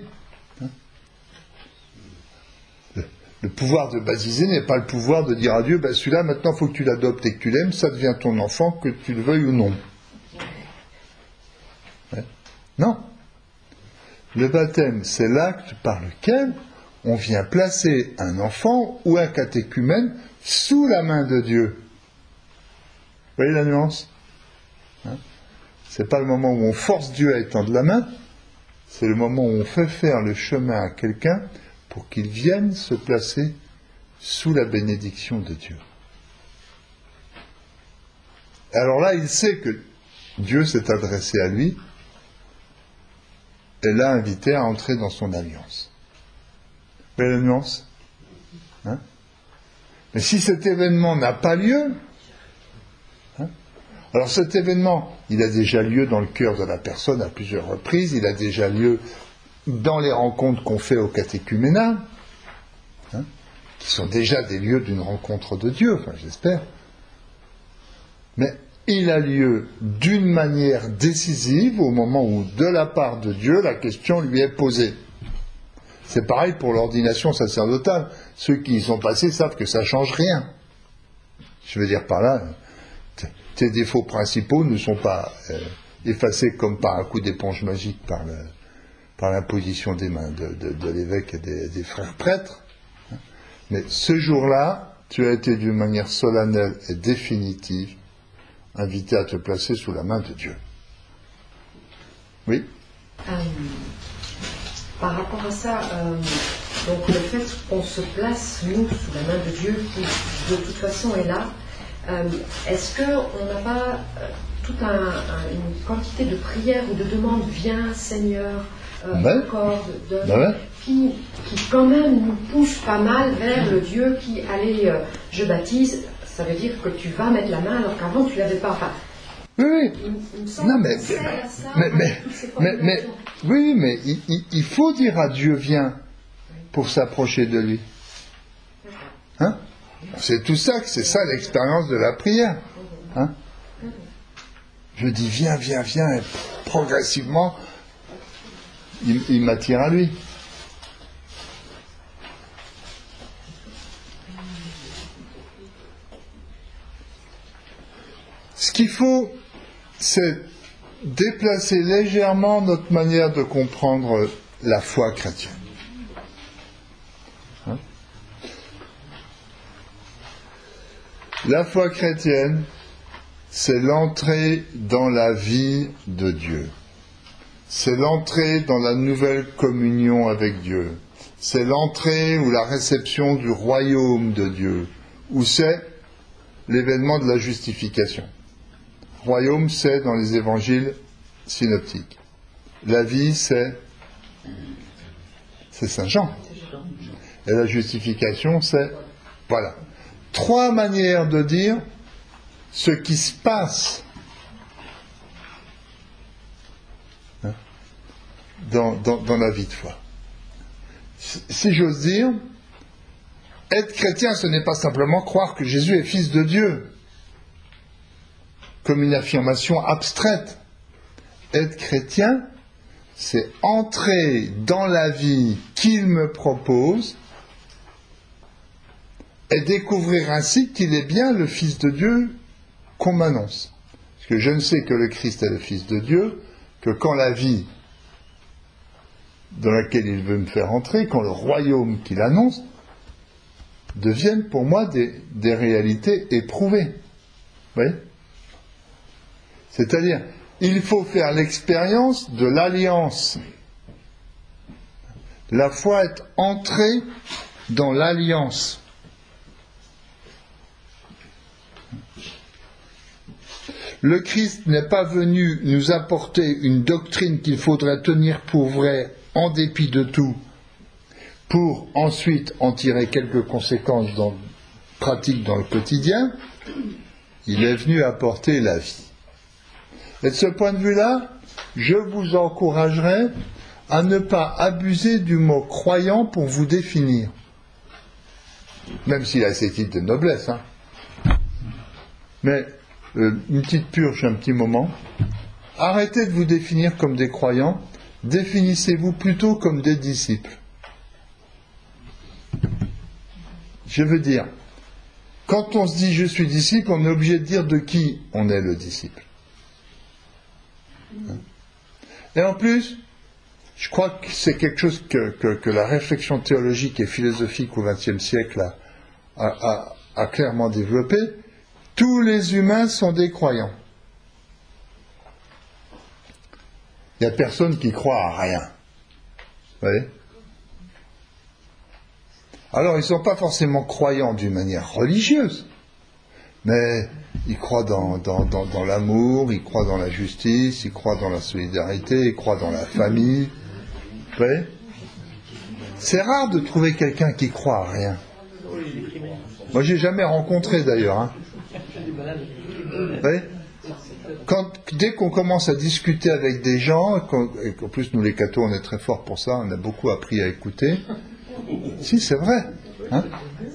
Le, pouvoir de baptiser n'est pas le pouvoir de dire à Dieu, ben celui-là maintenant il faut que tu l'adoptes et que tu l'aimes, ça devient ton enfant, que tu le veuilles ou non. Non. Le baptême, c'est l'acte par lequel on vient placer un enfant ou un catéchumène sous la main de Dieu. Vous voyez la nuance hein? Ce n'est pas le moment où on force Dieu à étendre la main, c'est le moment où on fait faire le chemin à quelqu'un pour qu'il vienne se placer sous la bénédiction de Dieu. Alors là, il sait que Dieu s'est adressé à lui et l'a invité à entrer dans son alliance. Vous voyez nuance hein. Mais si cet événement n'a pas lieu, alors cet événement, il a déjà lieu dans le cœur de la personne à plusieurs reprises, il a déjà lieu dans les rencontres qu'on fait au catéchuménat, hein, qui sont déjà des lieux d'une rencontre de Dieu, j'espère, mais il a lieu d'une manière décisive au moment où, de la part de Dieu, la question lui est posée. C'est pareil pour l'ordination sacerdotale. Ceux qui y sont passés savent que ça ne change rien. Je veux dire par là, tes défauts principaux ne sont pas euh, effacés comme par un coup d'éponge magique par, l'imposition des mains de, l'évêque et des, frères prêtres. Mais ce jour-là, tu as été d'une manière solennelle et définitive invité à te placer sous la main de Dieu. Oui euh, Par rapport à ça, euh, donc le fait qu'on se place, nous, sous la main de Dieu, qui de toute façon est là, euh, est-ce qu'on n'a pas toute une quantité de prières ou de demandes, viens Seigneur, ben, ben qui, qui, quand même nous pousse pas mal vers le Dieu qui, allez, je baptise, ça veut dire que tu vas mettre la main alors qu'avant tu l'avais pas. Enfin, oui, non, mais, mais, mais, mais, oui, mais il, faut dire à Dieu viens pour s'approcher de lui. Hein? C'est tout ça, c'est ça l'expérience de la prière. Hein? Je dis viens, viens, viens, et progressivement, il m'attire à lui. Ce qu'il faut, c'est déplacer légèrement notre manière de comprendre la foi chrétienne. Hein? la foi chrétienne, c'est l'entrée dans la vie de Dieu. C'est l'entrée dans la nouvelle communion avec Dieu. C'est l'entrée ou la réception du royaume de Dieu, où c'est l'événement de la justification. Royaume, c'est dans les évangiles synoptiques. La vie, c'est c'est Saint Jean. Et la justification, c'est voilà. Trois manières de dire ce qui se passe hein, dans, dans la vie de foi. Si j'ose dire, être chrétien, ce n'est pas simplement croire que Jésus est fils de Dieu comme une affirmation abstraite. Être chrétien, c'est entrer dans la vie qu'il me propose et découvrir ainsi qu'il est bien le Fils de Dieu qu'on m'annonce. Parce que je ne sais que le Christ est le Fils de Dieu que quand la vie dans laquelle il veut me faire entrer, quand le royaume qu'il annonce, deviennent pour moi des, des réalités éprouvées. Vous voyez? C'est-à-dire, il faut faire l'expérience de l'alliance. La foi est entrée dans l'alliance. Le Christ n'est pas venu nous apporter une doctrine qu'il faudrait tenir pour vraie en dépit de tout, pour ensuite en tirer quelques conséquences pratiques dans le quotidien. Il est venu apporter la vie. Et de ce point de vue-là, je vous encouragerai à ne pas abuser du mot croyant pour vous définir. Même s'il a ses titres de noblesse. Hein. Mais euh, une petite purge, un petit moment. Arrêtez de vous définir comme des croyants, définissez-vous plutôt comme des disciples. Je veux dire, quand on se dit je suis disciple, on est obligé de dire de qui on est le disciple. Et en plus, je crois que c'est quelque chose que, la réflexion théologique et philosophique au XXe siècle a, clairement développé. Tous les humains sont des croyants. Il n'y a personne qui croit à rien. Alors, ils ne sont pas forcément croyants d'une manière religieuse, mais il croit dans, l'amour, il croit dans la justice, il croit dans la solidarité, il croit dans la famille. C'est rare de trouver quelqu'un qui croit à rien. Moi, j'ai jamais rencontré d'ailleurs. Hein. quand, dès qu'on commence à discuter avec des gens, et qu'en plus nous les cathos on est très forts pour ça, on a beaucoup appris à écouter. Si c'est vrai, hein,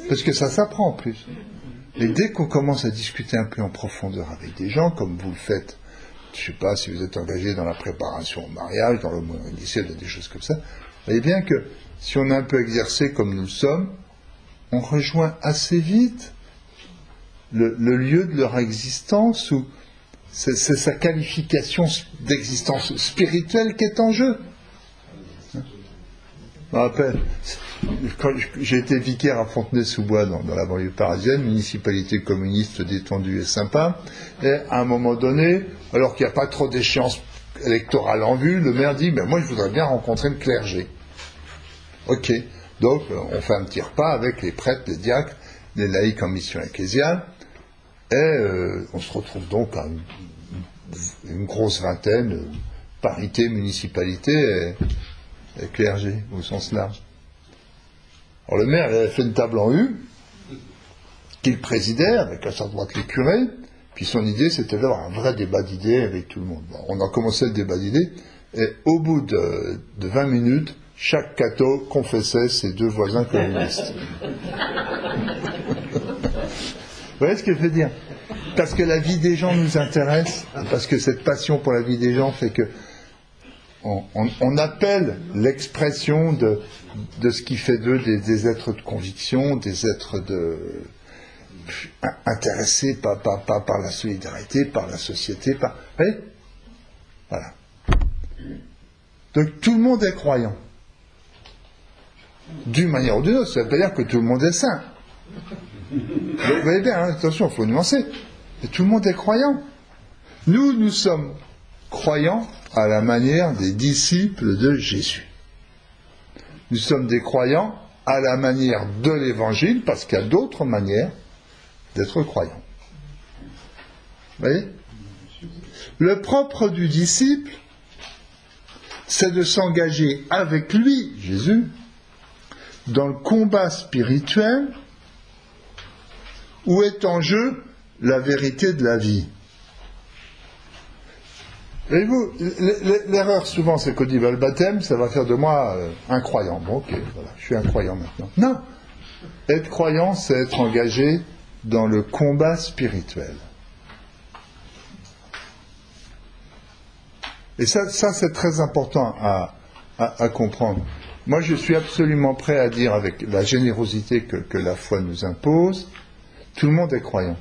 parce que ça s'apprend en plus. Mais dès qu'on commence à discuter un peu en profondeur avec des gens, comme vous le faites, je ne sais pas si vous êtes engagé dans la préparation au mariage, dans le monde initial, des choses comme ça, vous voyez bien que si on a un peu exercé comme nous le sommes, on rejoint assez vite le, lieu de leur existence où c'est sa qualification d'existence spirituelle qui est en jeu. Je me rappelle, j'ai été vicaire à Fontenay-sous-Bois, dans, la banlieue parisienne, municipalité communiste détendue et sympa, et à un moment donné, alors qu'il n'y a pas trop d'échéance électorale en vue, le maire dit, mais moi je voudrais bien rencontrer le clergé. Ok, donc on fait un petit repas avec les prêtres, les diacres, les laïcs en mission ecclésiale, et euh, on se retrouve donc à une, grosse vingtaine, parité, municipalité et, clergé au sens large. Le maire avait fait une table en U, qu'il présidait avec à sa droite les curés, puis son idée c'était d'avoir un vrai débat d'idées avec tout le monde. on a commencé le débat d'idées, et au bout de, de 20 minutes, chaque catho confessait ses deux voisins communistes. Vous voyez ce que je veux dire? Parce que la vie des gens nous intéresse, parce que cette passion pour la vie des gens fait que on, appelle l'expression de, ce qui fait d'eux des, êtres de conviction, des êtres de, intéressés par, par, la solidarité, par la société, par. Vous Voilà. Donc tout le monde est croyant. D'une manière ou d'une autre, ça ne veut pas dire que tout le monde est saint. Vous voyez bien, hein, attention, il faut nuancer. Mais tout le monde est croyant. Nous, nous sommes croyants à la manière des disciples de Jésus. Nous sommes des croyants à la manière de l'Évangile, parce qu'il y a d'autres manières d'être croyants. Vous voyez? Le propre du disciple, c'est de s'engager avec lui, Jésus, dans le combat spirituel où est en jeu la vérité de la vie Voyez-vous, l'erreur souvent c'est qu'on dit le baptême, ça va faire de moi euh, un croyant. Bon, ok, voilà, je suis un croyant maintenant. Non Être croyant, c'est être engagé dans le combat spirituel. Et ça, ça c'est très important à, comprendre. Moi, je suis absolument prêt à dire, avec la générosité que la foi nous impose, tout le monde est croyant.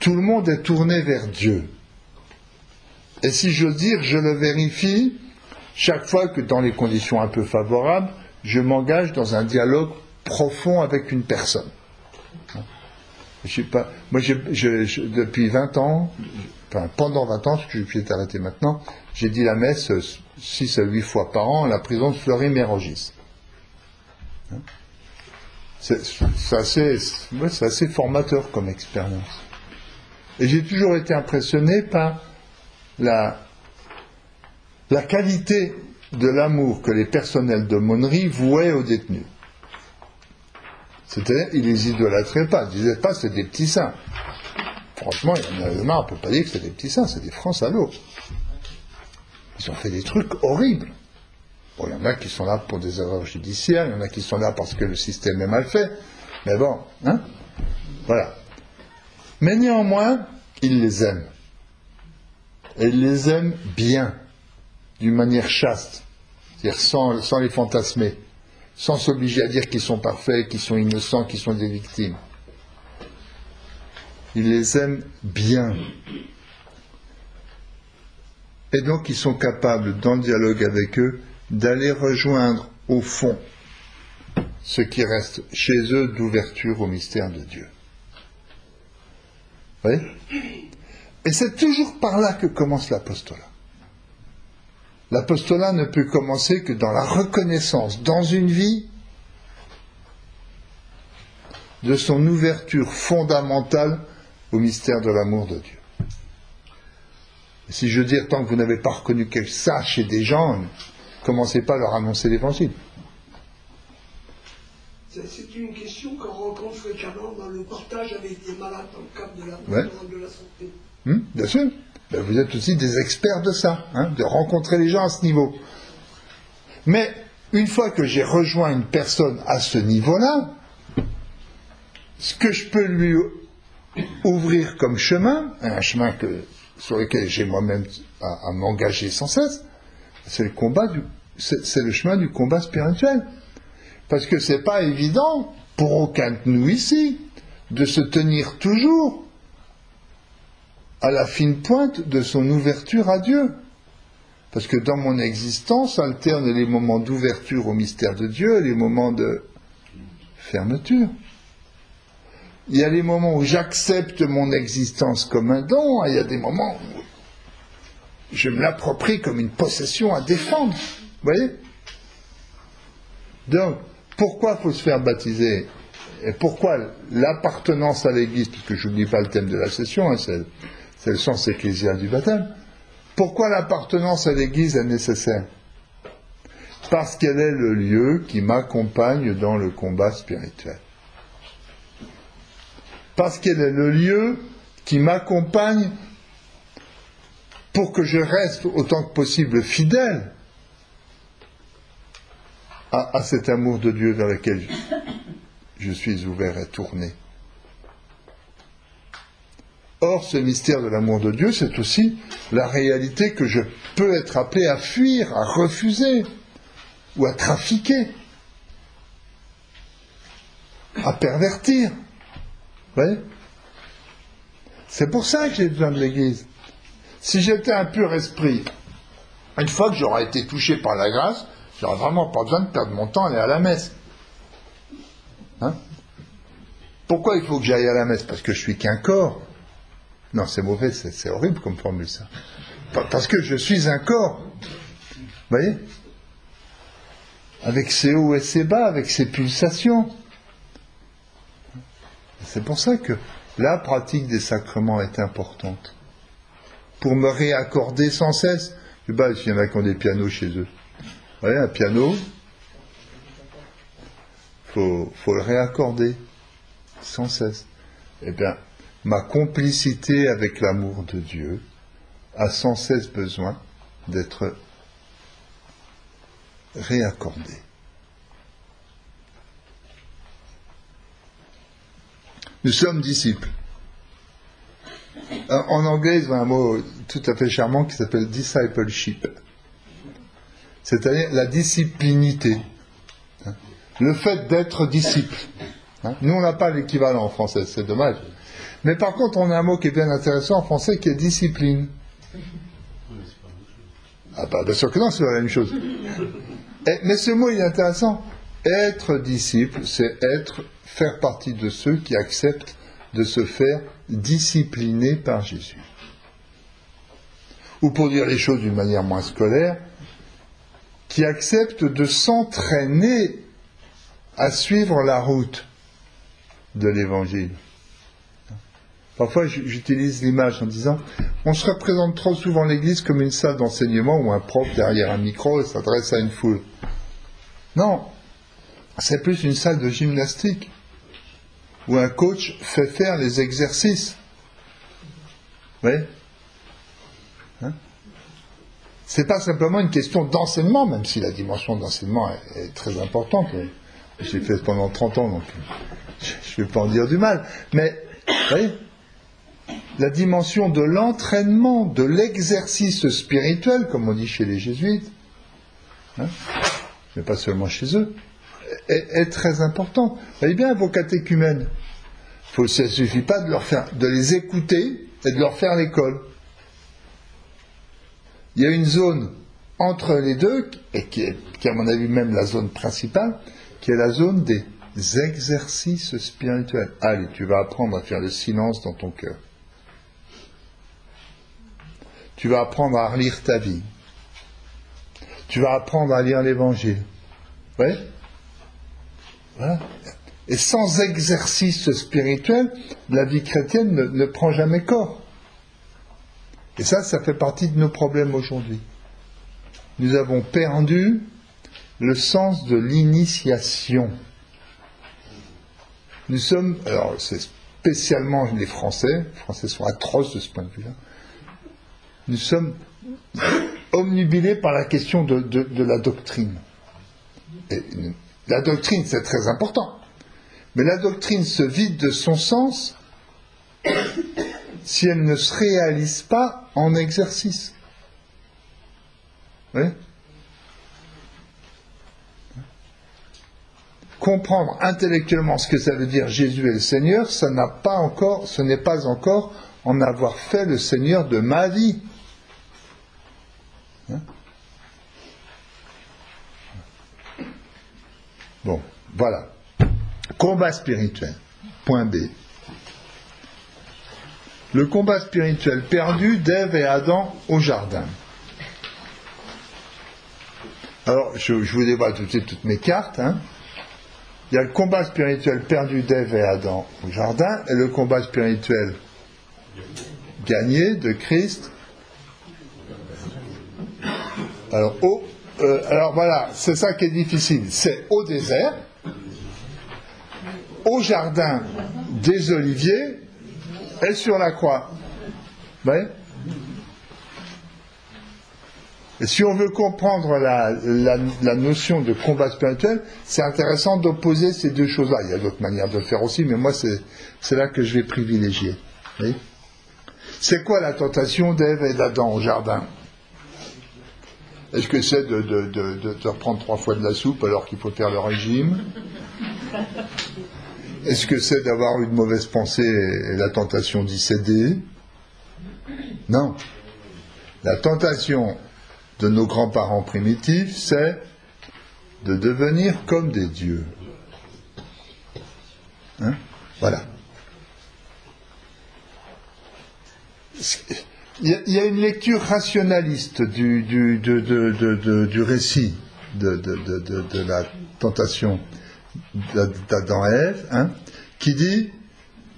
Tout le monde est tourné vers Dieu. Et si veux dire, je le vérifie chaque fois que dans les conditions un peu favorables, je m'engage dans un dialogue profond avec une personne. Pas, moi, depuis 20 ans, pendant 20 ans, ce que je suis arrêté maintenant, j'ai dit la messe 6 à 8 fois par an à la prison de Fleury-Mérogis. C'est assez, formateur comme expérience. Et j'ai toujours été impressionné par la, qualité de l'amour que les personnels d'aumônerie vouaient aux détenus. C'était, ils les idolâtraient pas, ils disaient pas c'est des petits saints. Franchement, il y en a marre, on ne peut pas dire que c'est des petits saints, c'est des francs salauds. Ils ont fait des trucs horribles il y en a qui sont là pour des erreurs judiciaires, il y en a qui sont là parce que le système est mal fait. Mais bon, hein? Voilà. Mais néanmoins, il les aime. Et les aime bien, d'une manière chaste, c'est-à-dire sans, les fantasmer, sans s'obliger à dire qu'ils sont parfaits, qu'ils sont innocents, qu'ils sont des victimes. Il les aime bien. Et donc ils sont capables, dans le dialogue avec eux, d'aller rejoindre au fond ce qui reste chez eux d'ouverture au mystère de Dieu. Oui Et c'est toujours par là que commence l'apostolat. L'apostolat ne peut commencer que dans la reconnaissance, dans une vie, de son ouverture fondamentale au mystère de l'amour de Dieu. Et si je veux dire, tant que vous n'avez pas reconnu ça chez des gens, commencez pas à leur annoncer l'évangile. C'est une question qu'on rencontre fréquemment dans le partage avec des malades dans le cadre de la, de la santé. Hmm, bien sûr. ben, vous êtes aussi des experts de ça, hein, de rencontrer les gens à ce niveau. Mais une fois que j'ai rejoint une personne à ce niveau-là, ce que je peux lui ouvrir comme chemin, un chemin sur lequel j'ai moi-même à, m'engager sans cesse, c'est le combat du, c'est le chemin du combat spirituel. Parce que c'est pas évident pour aucun de nous ici de se tenir toujours à la fine pointe de son ouverture à Dieu. Parce que dans mon existence alternent les moments d'ouverture au mystère de Dieu et les moments de fermeture. Il y a les moments où j'accepte mon existence comme un don, et il y a des moments où je me l'approprie comme une possession à défendre. Vous voyez? Donc, pourquoi faut se faire baptiser? Et pourquoi l'appartenance à l'Église, puisque je n'oublie pas le thème de la session, hein, c'est le sens ecclésial du baptême, pourquoi l'appartenance à l'Église est nécessaire? Parce qu'elle est le lieu qui m'accompagne dans le combat spirituel. Parce qu'elle est le lieu qui m'accompagne pour que je reste autant que possible fidèle à, cet amour de Dieu vers lequel je suis ouvert et tourné. Or, ce mystère de l'amour de Dieu, c'est aussi la réalité que je peux être appelé à fuir, à refuser ou à trafiquer, à pervertir. C'est pour ça que j'ai besoin de l'Église. Si j'étais un pur esprit, une fois que j'aurais été touché par la grâce, j'aurais vraiment pas besoin de perdre mon temps à aller à la messe. Hein? Pourquoi il faut que j'aille à la messe? Parce que je suis qu'un corps. Non, c'est mauvais, c'est horrible comme formule ça. Parce que je suis un corps. Vous voyez Avec ses hauts et ses bas, avec ses pulsations. C'est pour ça que la pratique des sacrements est importante. Pour me réaccorder sans cesse. Je sais s'il y en a qui ont des pianos chez eux. Vous voyez, un piano, il faut, faut le réaccorder sans cesse. Eh bien, ma complicité avec l'amour de Dieu a sans cesse besoin d'être réaccordée. Nous sommes disciples. En anglais, ils ont un mot tout à fait charmant qui s'appelle discipleship. C'est-à-dire la disciplinité. Hein? Le fait d'être disciple. Hein? Nous, on n'a pas l'équivalent en français, c'est dommage. Mais par contre, on a un mot qui est bien intéressant en français qui est discipline. Ah bah, bien sûr que non, c'est la même chose. mais ce mot, il est intéressant. Être disciple, c'est être faire partie de ceux qui acceptent de se faire discipliner par Jésus. Ou pour dire les choses d'une manière moins scolaire, qui acceptent de s'entraîner à suivre la route de l'Évangile. Parfois, j'utilise l'image en disant, on se représente trop souvent l'Église comme une salle d'enseignement où un prof derrière un micro s'adresse à une foule. Non, c'est plus une salle de gymnastique où un coach fait faire les exercices. Oui hein? C'est pas simplement une question d'enseignement, même si la dimension d'enseignement est, très importante. J'ai fait pendant 30 ans, donc je ne vais pas en dire du mal. Mais, voyez, la dimension de l'entraînement, de l'exercice spirituel, comme on dit chez les jésuites, hein, mais pas seulement chez eux, est, très important. Voyez bien vos catéchumènes. Il ne suffit pas de, les écouter et de leur faire l'école. Il y a une zone entre les deux, et qui qui est à mon avis même la zone principale, qui est la zone des exercices spirituels. Allez, tu vas apprendre à faire le silence dans ton cœur. Tu vas apprendre à relire ta vie. Tu vas apprendre à lire l'évangile. Ouais et sans exercice spirituel, la vie chrétienne ne, prend jamais corps. Et ça, ça fait partie de nos problèmes aujourd'hui. Nous avons perdu le sens de l'initiation. Nous sommes, alors c'est spécialement les Français, les Français sont atroces de ce point de vue-là, nous sommes omnubilés par la question de, la doctrine. Et la doctrine, c'est très important. Mais la doctrine se vide de son sens si elle ne se réalise pas en exercice. Comprendre intellectuellement ce que ça veut dire Jésus est le Seigneur, ça n'a pas encore, ce n'est pas encore en avoir fait le Seigneur de ma vie. Hein? Bon, voilà. Combat spirituel. Point B. Le combat spirituel perdu d'Ève et Adam au jardin. Alors, je, vous dévoile toutes mes cartes. Hein. Il y a le combat spirituel perdu d'Ève et Adam au jardin et le combat spirituel gagné de Christ. Alors, euh, alors voilà, c'est ça qui est difficile. C'est au désert, au jardin des oliviers et sur la croix. Vous si on veut comprendre la, notion de combat spirituel, c'est intéressant d'opposer ces deux choses-là. Il y a d'autres manières de le faire aussi, mais moi, c'est là que je vais privilégier. C'est quoi la tentation d'Ève et d'Adam au jardin? Est-ce que c'est de, de, de, reprendre trois fois de la soupe alors qu'il faut faire le régime? Est-ce que c'est d'avoir une mauvaise pensée et la tentation d'y céder? Non. La tentation de nos grands-parents primitifs, c'est de devenir comme des dieux. Hein? Voilà. Il y, a, une lecture rationaliste du, récit de, la tentation d'Adam et Ève, hein, qui dit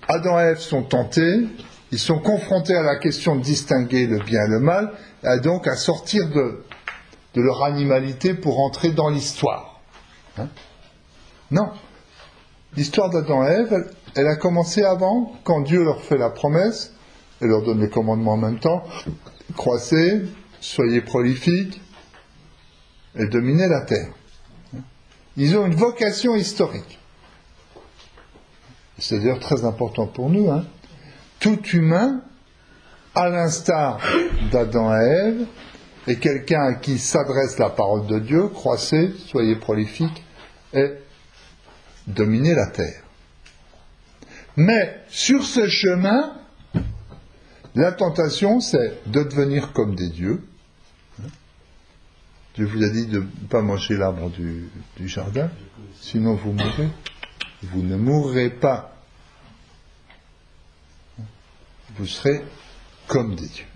Adam et Ève sont tentés, ils sont confrontés à la question de distinguer le bien et le mal, et donc à sortir de, de leur animalité pour entrer dans l'histoire. Hein? Non. L'histoire d'Adam et Ève, elle, a commencé avant, quand Dieu leur fait la promesse, et leur donne les commandements en même temps, croissez, soyez prolifiques, et dominez la terre. Ils ont une vocation historique. C'est d'ailleurs très important pour nous. Hein tout humain, à l'instar d'Adam et Ève, est quelqu'un à qui s'adresse la parole de Dieu, croissez, soyez prolifiques et dominez la terre. Mais sur ce chemin, la tentation, c'est de devenir comme des dieux. Dieu vous a dit de ne pas manger l'arbre du, du jardin, sinon vous mourrez. Vous ne mourrez pas vous serez comme des dieux.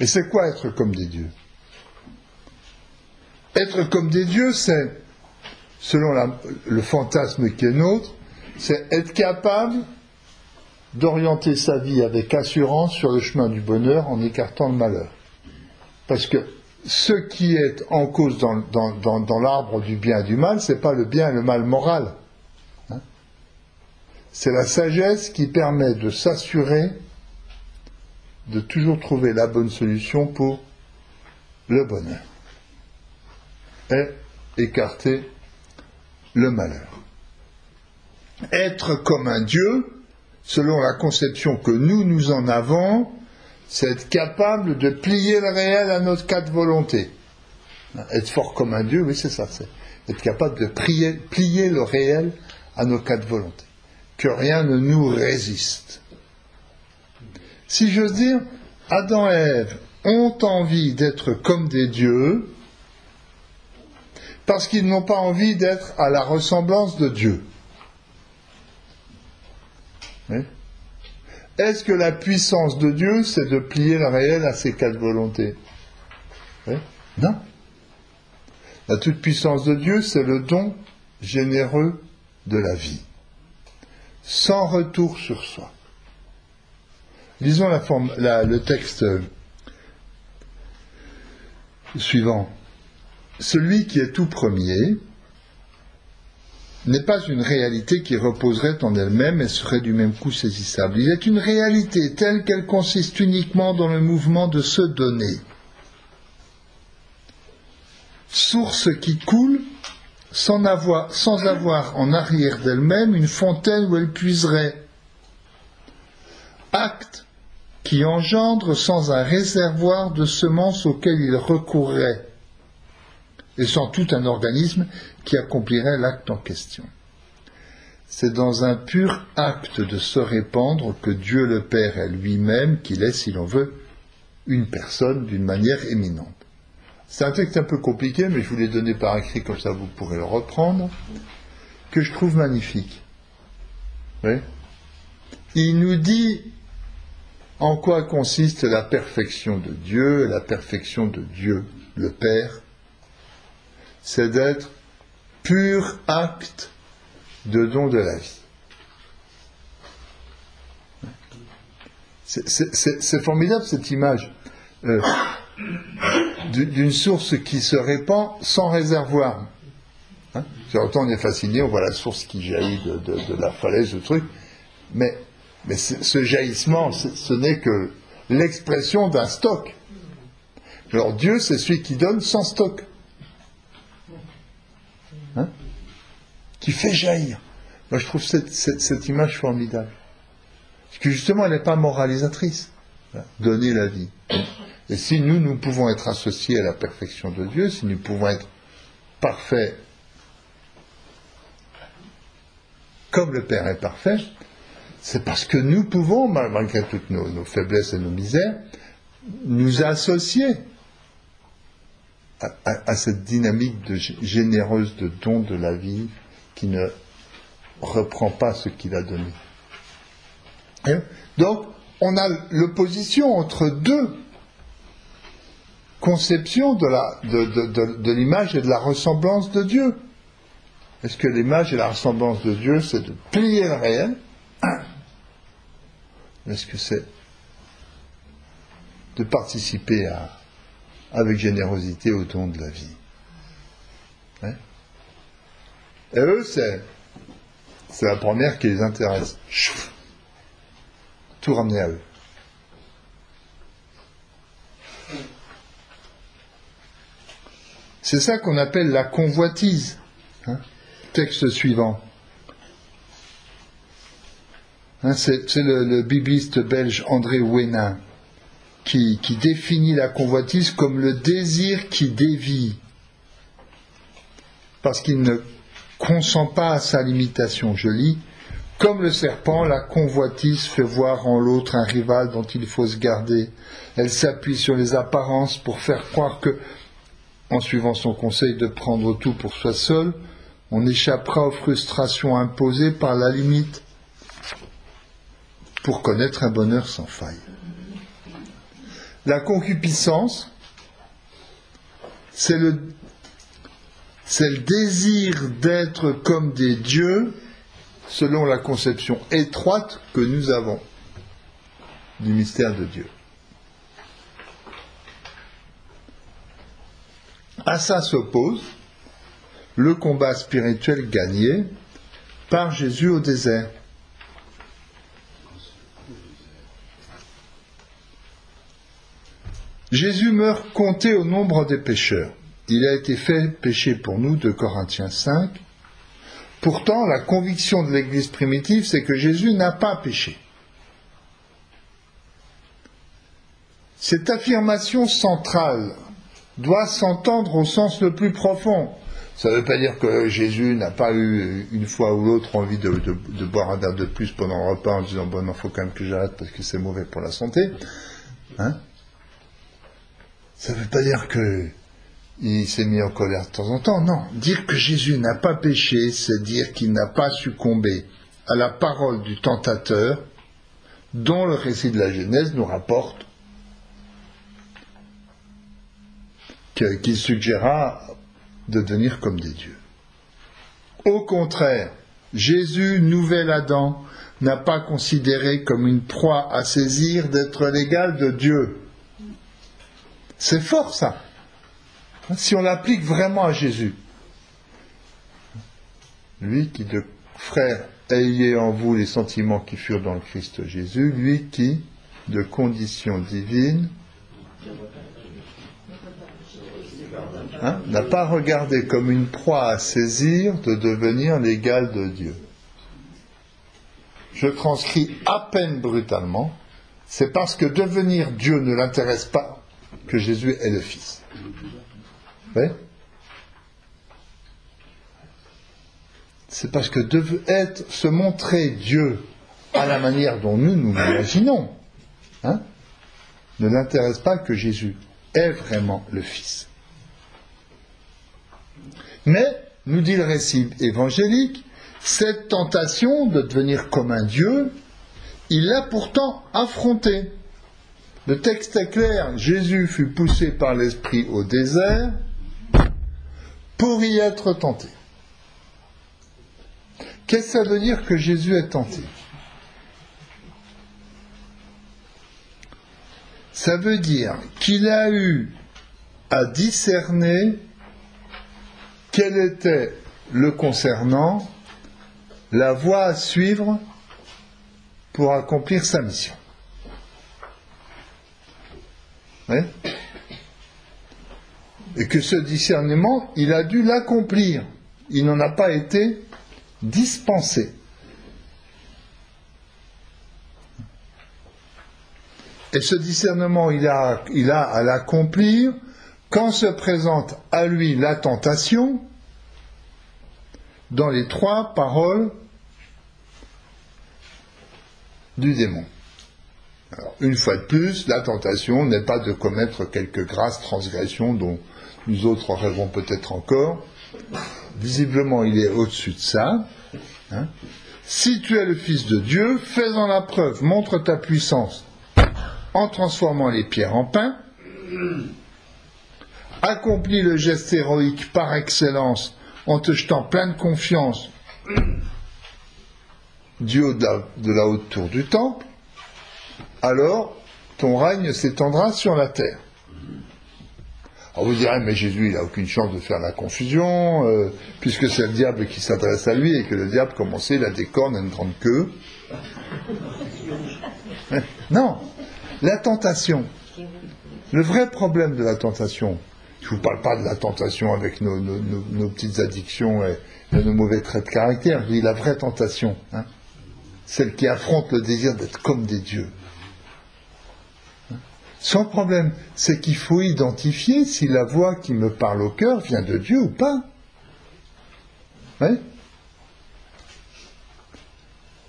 Et c'est quoi être comme des dieux? Être comme des dieux, c'est, selon le fantasme qui est nôtre, c'est être capable d'orienter sa vie avec assurance sur le chemin du bonheur en écartant le malheur. Parce que ce qui est en cause dans, l'arbre du bien et du mal, ce n'est pas le bien et le mal moral. C'est la sagesse qui permet de s'assurer de toujours trouver la bonne solution pour le bonheur et écarter le malheur. Être comme un Dieu, selon la conception que nous nous en avons, c'est être capable de plier le réel à notre cas de volonté. Être fort comme un Dieu, oui, c'est ça, c'est être capable de plier le réel à nos cas de volonté que rien ne nous résiste. Si j'ose dire, Adam et Ève ont envie d'être comme des dieux parce qu'ils n'ont pas envie d'être à la ressemblance de Dieu. Est-ce que la puissance de Dieu, c'est de plier le réel à ses quatre volontés Non. La toute-puissance de Dieu, c'est le don généreux de la vie sans retour sur soi. Lisons le texte suivant. Celui qui est tout premier n'est pas une réalité qui reposerait en elle-même et serait du même coup saisissable. Il est une réalité telle qu'elle consiste uniquement dans le mouvement de se donner. Source qui coule sans avoir, sans avoir en arrière d'elle-même une fontaine où elle puiserait. Acte qui engendre sans un réservoir de semences auquel il recourrait, et sans tout un organisme qui accomplirait l'acte en question. C'est dans un pur acte de se répandre que Dieu le Père est lui-même qu'il est, si l'on veut, une personne d'une manière éminente. C'est un texte un peu compliqué, mais je vous l'ai donné par écrit, comme ça vous pourrez le reprendre, que je trouve magnifique. Il nous dit en quoi consiste la perfection de Dieu La perfection de Dieu, le Père, c'est d'être pur acte de don de la vie. C'est formidable cette image euh, d'une source qui se répand sans réservoir. Hein? Autant on est fasciné, on voit la source qui jaillit de, la falaise, le truc, mais mais ce jaillissement, ce n'est que l'expression d'un stock. Alors Dieu, c'est celui qui donne sans stock. Qui fait jaillir. Moi, je trouve cette, image formidable. Parce que justement, elle n'est pas moralisatrice. Donner la vie. Et si nous, nous pouvons être associés à la perfection de Dieu, si nous pouvons être parfaits comme le Père est parfait, c'est parce que nous pouvons, malgré toutes nos, faiblesses et nos misères, nous associer à, cette dynamique de, généreuse de don de la vie qui ne reprend pas ce qu'il a donné. Hein? Donc, on a l'opposition entre deux conceptions de l'image et de la ressemblance de Dieu. Est-ce que l'image et la ressemblance de Dieu, c'est de plier le réel? Est-ce que c'est de participer avec générosité au don de la vie hein Et eux, c'est, c'est la première qui les intéresse. Tout ramener à eux. C'est ça qu'on appelle la convoitise. Hein Texte suivant. Hein, c'est le, bibliste belge André Ouénin qui, définit la convoitise comme le désir qui dévie, parce qu'il ne consent pas à sa limitation. Je lis, comme le serpent, la convoitise fait voir en l'autre un rival dont il faut se garder. Elle s'appuie sur les apparences pour faire croire que, en suivant son conseil de prendre tout pour soi seul, on échappera aux frustrations imposées par la limite pour connaître un bonheur sans faille. La concupiscence, c'est le, c'est le désir d'être comme des dieux selon la conception étroite que nous avons du mystère de Dieu. À ça s'oppose le combat spirituel gagné par Jésus au désert. Jésus meurt compté au nombre des pécheurs. Il a été fait péché pour nous de Corinthiens 5. Pourtant, la conviction de l'Église primitive, c'est que Jésus n'a pas péché. Cette affirmation centrale doit s'entendre au sens le plus profond. Ça ne veut pas dire que Jésus n'a pas eu une fois ou l'autre envie de, boire un verre de plus pendant le repas en disant bon, il faut quand même que j'arrête parce que c'est mauvais pour la santé. Hein? Ça ne veut pas dire qu'il s'est mis en colère de temps en temps. Non, dire que Jésus n'a pas péché, c'est dire qu'il n'a pas succombé à la parole du tentateur, dont le récit de la Genèse nous rapporte qu'il suggéra de devenir comme des dieux. Au contraire, Jésus, nouvel Adam, n'a pas considéré comme une proie à saisir d'être l'égal de Dieu. C'est fort ça. Si on l'applique vraiment à Jésus. lui qui de frère ayez en vous les sentiments qui furent dans le Christ Jésus, lui qui, de condition divine, hein, n'a pas regardé comme une proie à saisir de devenir l'égal de Dieu. Je transcris à peine brutalement, c'est parce que devenir Dieu ne l'intéresse pas que Jésus est le Fils. C'est parce que être, se montrer Dieu à la manière dont nous nous l'imaginons hein, ne l'intéresse pas que Jésus est vraiment le Fils. Mais, nous dit le récit évangélique, cette tentation de devenir comme un Dieu, il l'a pourtant affrontée. Le texte est clair, Jésus fut poussé par l'Esprit au désert pour y être tenté. Qu'est-ce que ça veut dire que Jésus est tenté? Ça veut dire qu'il a eu à discerner quel était le concernant, la voie à suivre pour accomplir sa mission. Et que ce discernement, il a dû l'accomplir. Il n'en a pas été dispensé. Et ce discernement, il a, il a à l'accomplir quand se présente à lui la tentation dans les trois paroles du démon. Alors, une fois de plus, la tentation n'est pas de commettre quelques grasses transgressions dont nous autres rêvons peut-être encore, visiblement il est au-dessus de ça. Hein. Si tu es le Fils de Dieu, fais-en la preuve, montre ta puissance en transformant les pierres en pain, accomplis le geste héroïque par excellence en te jetant plein de confiance du haut de la haute tour du temple, alors ton règne s'étendra sur la terre. Alors vous direz, mais Jésus, il n'a aucune chance de faire la confusion, euh, puisque c'est le diable qui s'adresse à lui et que le diable, comme on sait, il a des cornes et une grande queue. non, la tentation. Le vrai problème de la tentation, je ne vous parle pas de la tentation avec nos, petites addictions et, nos mauvais traits de caractère, je dis la vraie tentation, hein, celle qui affronte le désir d'être comme des dieux. Son problème, c'est qu'il faut identifier si la voix qui me parle au cœur vient de Dieu ou pas.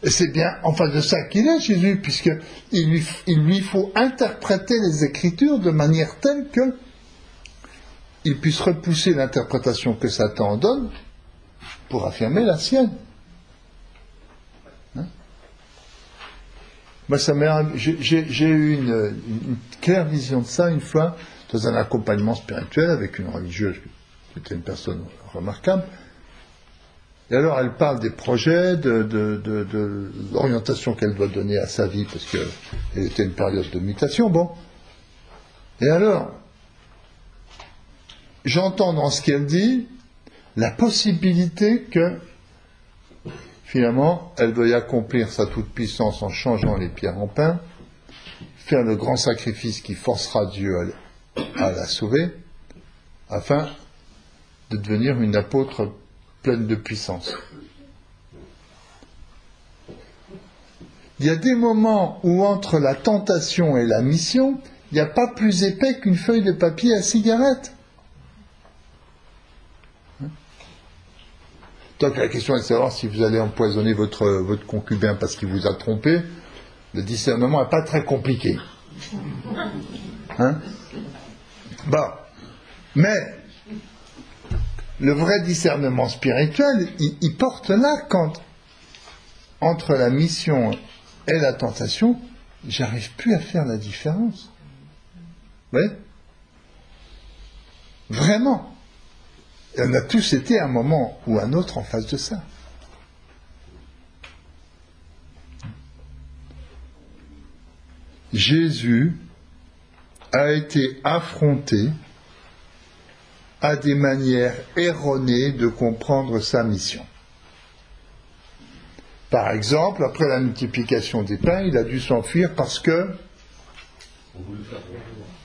Et c'est bien en face de ça qu'il est Jésus, puisqu'il lui, il lui faut interpréter les Écritures de manière telle que il puisse repousser l'interprétation que Satan donne pour affirmer la sienne. Moi, ça j'ai eu une, claire vision de ça une fois dans un accompagnement spirituel avec une religieuse qui était une personne remarquable. Et alors, elle parle des projets, de, l'orientation qu'elle doit donner à sa vie, parce qu'elle était une période de mutation. Bon. Et alors, j'entends dans ce qu'elle dit la possibilité que Finalement, elle doit y accomplir sa toute-puissance en changeant les pierres en pain, faire le grand sacrifice qui forcera Dieu à, la sauver, afin de devenir une apôtre pleine de puissance. Il y a des moments où entre la tentation et la mission, il n'y a pas plus épais qu'une feuille de papier à cigarette. Donc la question est de savoir si vous allez empoisonner votre, votre concubin parce qu'il vous a trompé. Le discernement n'est pas très compliqué. Hein? Bon. Mais le vrai discernement spirituel, il, porte là quand, entre la mission et la tentation, j'arrive plus à faire la différence. Vous voyez? Vraiment. On a tous été à un moment ou un autre en face de ça. Jésus a été affronté à des manières erronées de comprendre sa mission. Par exemple, après la multiplication des pains, il a dû s'enfuir parce que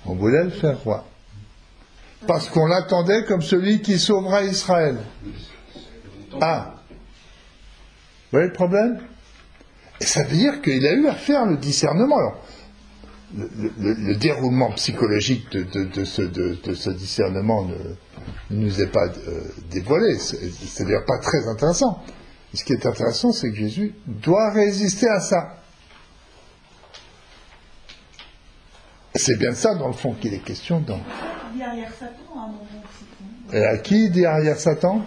on voulait le faire roi. Parce qu'on l'attendait comme celui qui sauvera Israël. Ah. Vous voyez le problème? Et ça veut dire qu'il a eu à faire le discernement. Alors, le, le- le déroulement psychologique de, de- de ce, de- de ce discernement ne, nous est pas euh, dévoilé. C'est d'ailleurs pas très intéressant. Ce qui est intéressant, c'est que Jésus doit résister à ça. C'est bien de ça, dans le fond, qu'il est question dans. Derrière Satan, à un moment aussi. Et à qui derrière Satan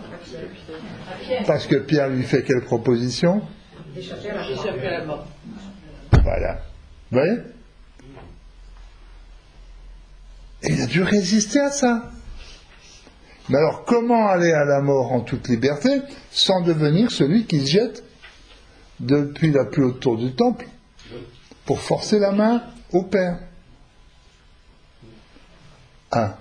Parce que Pierre lui fait quelle proposition. Voilà. Vous voyez Et il a dû résister à ça. Mais alors, comment aller à la mort en toute liberté sans devenir celui qui se jette depuis la plus haute tour du temple pour forcer la main au Père? Ah.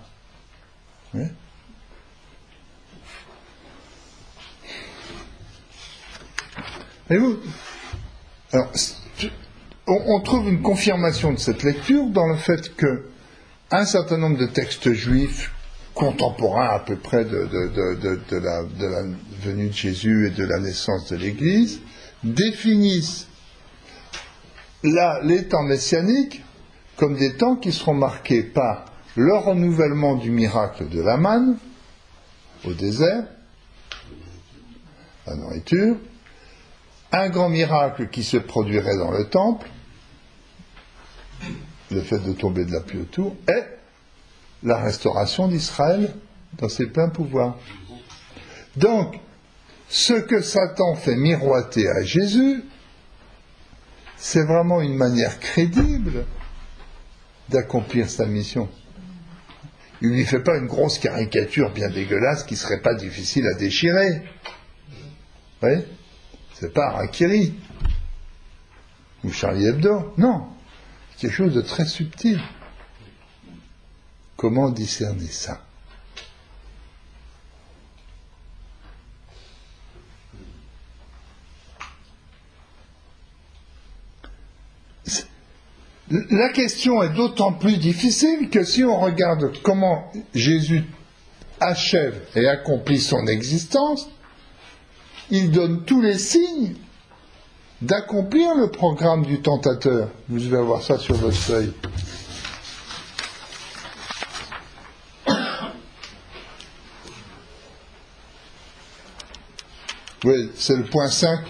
Et vous on, trouve une confirmation de cette lecture dans le fait que un certain nombre de textes juifs contemporains à peu près de, la, venue de Jésus et de la naissance de l'Église définissent les temps messianiques comme des temps qui seront marqués par le renouvellement du miracle de la manne au désert, la nourriture, un grand miracle qui se produirait dans le temple, le fait de tomber de la pluie autour, et la restauration d'Israël dans ses pleins pouvoirs. Donc, ce que Satan fait miroiter à Jésus, c'est vraiment une manière crédible d'accomplir sa mission. Il ne lui fait pas une grosse caricature bien dégueulasse qui serait pas difficile à déchirer. Voyez C'est pas Harakiri ou Charlie Hebdo. Non. Quelque chose de très subtil. Comment discerner ça? La question est d'autant plus difficile que si on regarde comment Jésus achève et accomplit son existence, il donne tous les signes d'accomplir le programme du tentateur. Vous devez avoir ça sur votre feuille. Oui, c'est le point 5,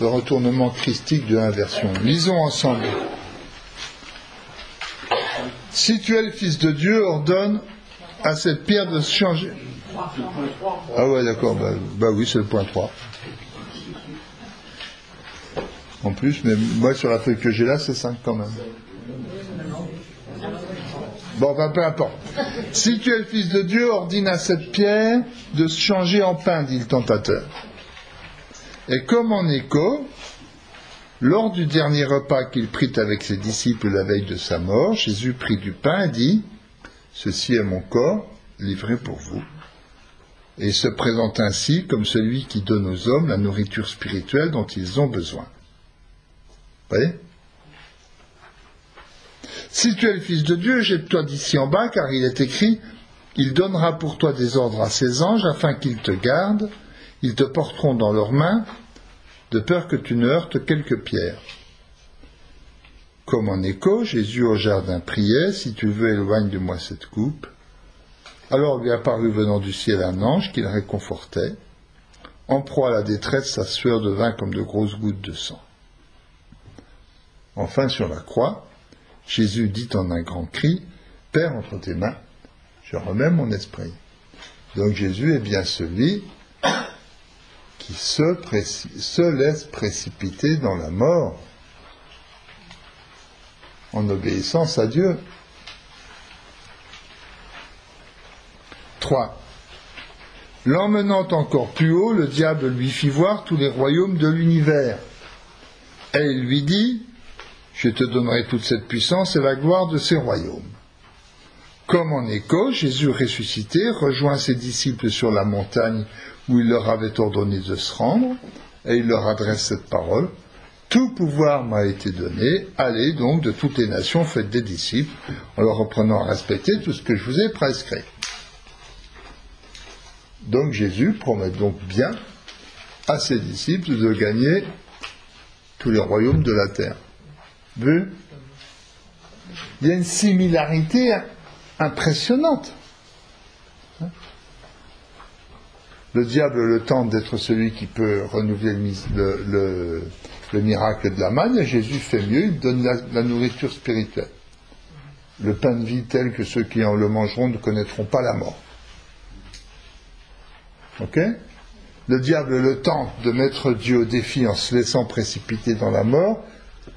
le retournement christique de l'inversion. Lisons ensemble. Si tu es le Fils de Dieu, ordonne à cette pierre de se changer. Ah ouais, d'accord, bah, bah oui, c'est le point 3. En plus, mais moi sur la feuille que j'ai là, c'est 5 quand même. Bon, enfin, peu importe. Si tu es le Fils de Dieu, ordine à cette pierre de se changer en pain, dit le tentateur. Et comme en écho, lors du dernier repas qu'il prit avec ses disciples la veille de sa mort, Jésus prit du pain et dit, Ceci est mon corps, livré pour vous. Et se présente ainsi comme celui qui donne aux hommes la nourriture spirituelle dont ils ont besoin. Vous voyez Si tu es le Fils de Dieu, jette-toi d'ici en bas, car il est écrit, Il donnera pour toi des ordres à ses anges afin qu'ils te gardent, ils te porteront dans leurs mains, de peur que tu ne heurtes quelques pierres. Comme en écho, Jésus au jardin priait, Si tu veux, éloigne de moi cette coupe. Alors lui apparut venant du ciel un ange qui le réconfortait. En proie à la détresse, sa sueur devint comme de grosses gouttes de sang. Enfin, sur la croix, Jésus dit en un grand cri, Père, entre tes mains, je remets mon esprit. Donc Jésus est bien celui qui se, laisse précipiter dans la mort en obéissance à Dieu. 3. L'emmenant encore plus haut, le diable lui fit voir tous les royaumes de l'univers. Et il lui dit, je te donnerai toute cette puissance et la gloire de ces royaumes. Comme en écho, Jésus ressuscité rejoint ses disciples sur la montagne où il leur avait ordonné de se rendre, et il leur adresse cette parole. Tout pouvoir m'a été donné, allez donc de toutes les nations, faites des disciples, en leur reprenant à respecter tout ce que je vous ai prescrit. Donc Jésus promet donc bien à ses disciples de gagner tous les royaumes de la terre. Vu? Il y a une similarité impressionnante. Le diable le tente d'être celui qui peut renouveler le, miracle de la manne, et Jésus fait mieux, il donne la, nourriture spirituelle. Le pain de vie tel que ceux qui en le mangeront ne connaîtront pas la mort. Ok? Le diable le tente de mettre Dieu au défi en se laissant précipiter dans la mort,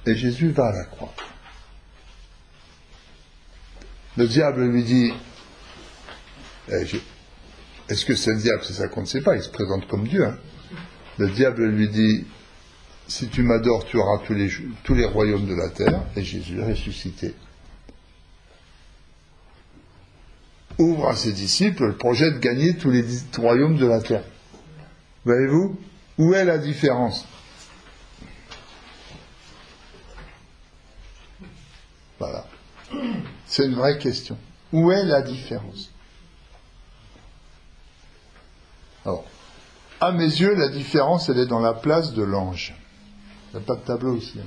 et Jésus va à la croix. Le diable lui dit, eh, est-ce que c'est le diable? C'est ça qu'on ne sait pas, il se présente comme Dieu. Hein. Le diable lui dit, si tu m'adores, tu auras tous les, tous les royaumes de la terre, et Jésus est ressuscité. Ouvre à ses disciples le projet de gagner tous les royaumes de la terre. Voyez-vous Où est la différence? Voilà. C'est une vraie question. Où est la différence? À mes yeux, la différence, elle est dans la place de l'ange. Il n'y a pas de tableau ici. Hein.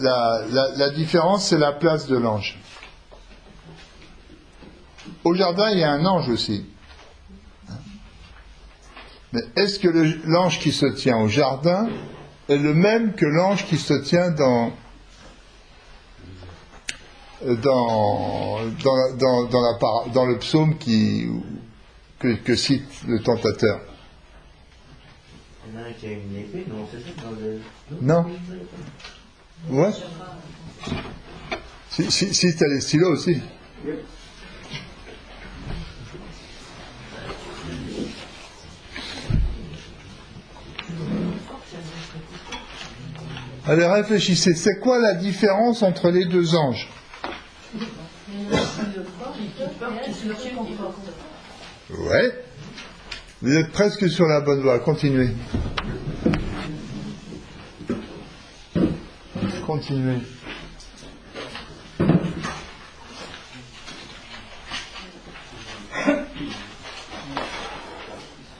La, différence, c'est la place de l'ange. Au jardin, il y a un ange aussi. Mais est-ce que l'ange qui se tient au jardin est le même que l'ange qui se tient dans le psaume qui, que, cite le tentateur. Il y en a un qui a une épée, non, c'est ça dans le... Non. Ouais. Si, si, si tu as les stylos aussi. Allez, réfléchissez. C'est quoi la différence entre les deux anges? Ouais. Vous êtes presque sur la bonne voie. Continuez. Continuez.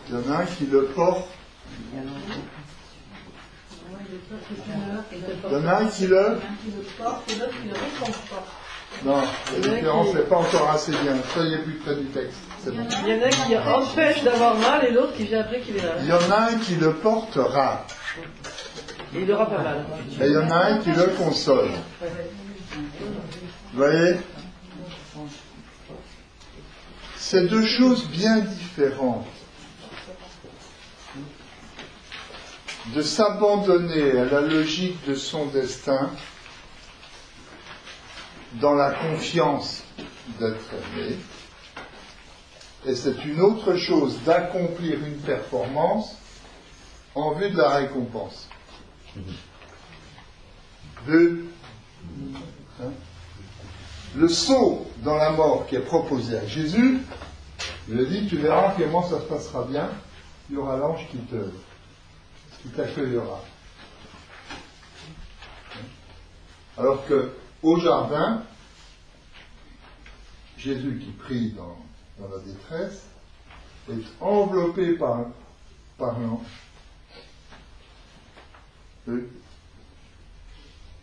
Il y en a un qui le porte. Il y en a un qui le porte et l'autre qui le réconforte. Non, la différence n'est pas encore assez bien. Soyez plus près du texte. Il y en a qui empêche d'avoir mal et l'autre qui vient après qui est là. Il y en a un qui le portera. Et il aura pas mal. Et il y en a un qui le console. Vous voyez? C'est deux choses bien différentes. De s'abandonner à la logique de son destin dans la confiance d'être aimé. Et c'est une autre chose d'accomplir une performance en vue de la récompense. De, hein, le saut dans la mort qui est proposé à Jésus, il a dit, tu verras comment ça se passera bien, il y aura l'ange qui te qui t'accueillera. Alors que au jardin, Jésus qui prie dans, la détresse est enveloppé par, par l'ange.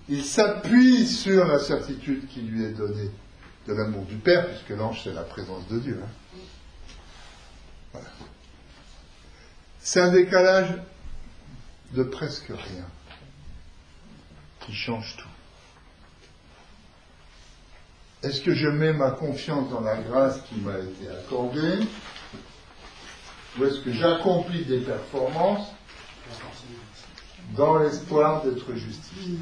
Il s'appuie sur la certitude qui lui est donnée de l'amour du Père, puisque l'ange c'est la présence de Dieu. Hein. C'est un décalage de presque rien qui change tout. Est-ce que je mets ma confiance dans la grâce qui m'a été accordée Ou est-ce que j'accomplis des performances dans l'espoir d'être justifié?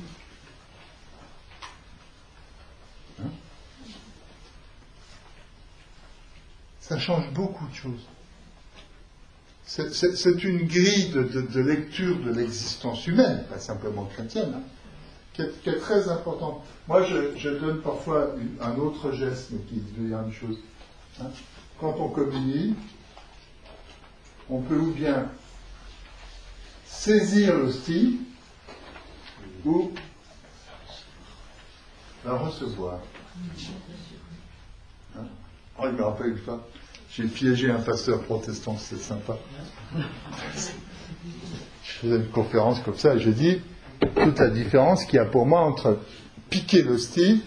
Hein? Ça change beaucoup de choses. C'est une grille de, lecture de l'existence humaine, pas simplement chrétienne. Hein qui est, très important. Moi, je, donne parfois un autre geste, mais qui devient une chose. Hein. Quand on communie, on peut ou bien saisir l'hostie, ou la recevoir. Hein oh, il me rappelle une fois, j'ai piégé un pasteur protestant, c'est sympa. Je faisais une conférence comme ça et je dis toute la différence qu'il y a pour moi entre piquer l'hostie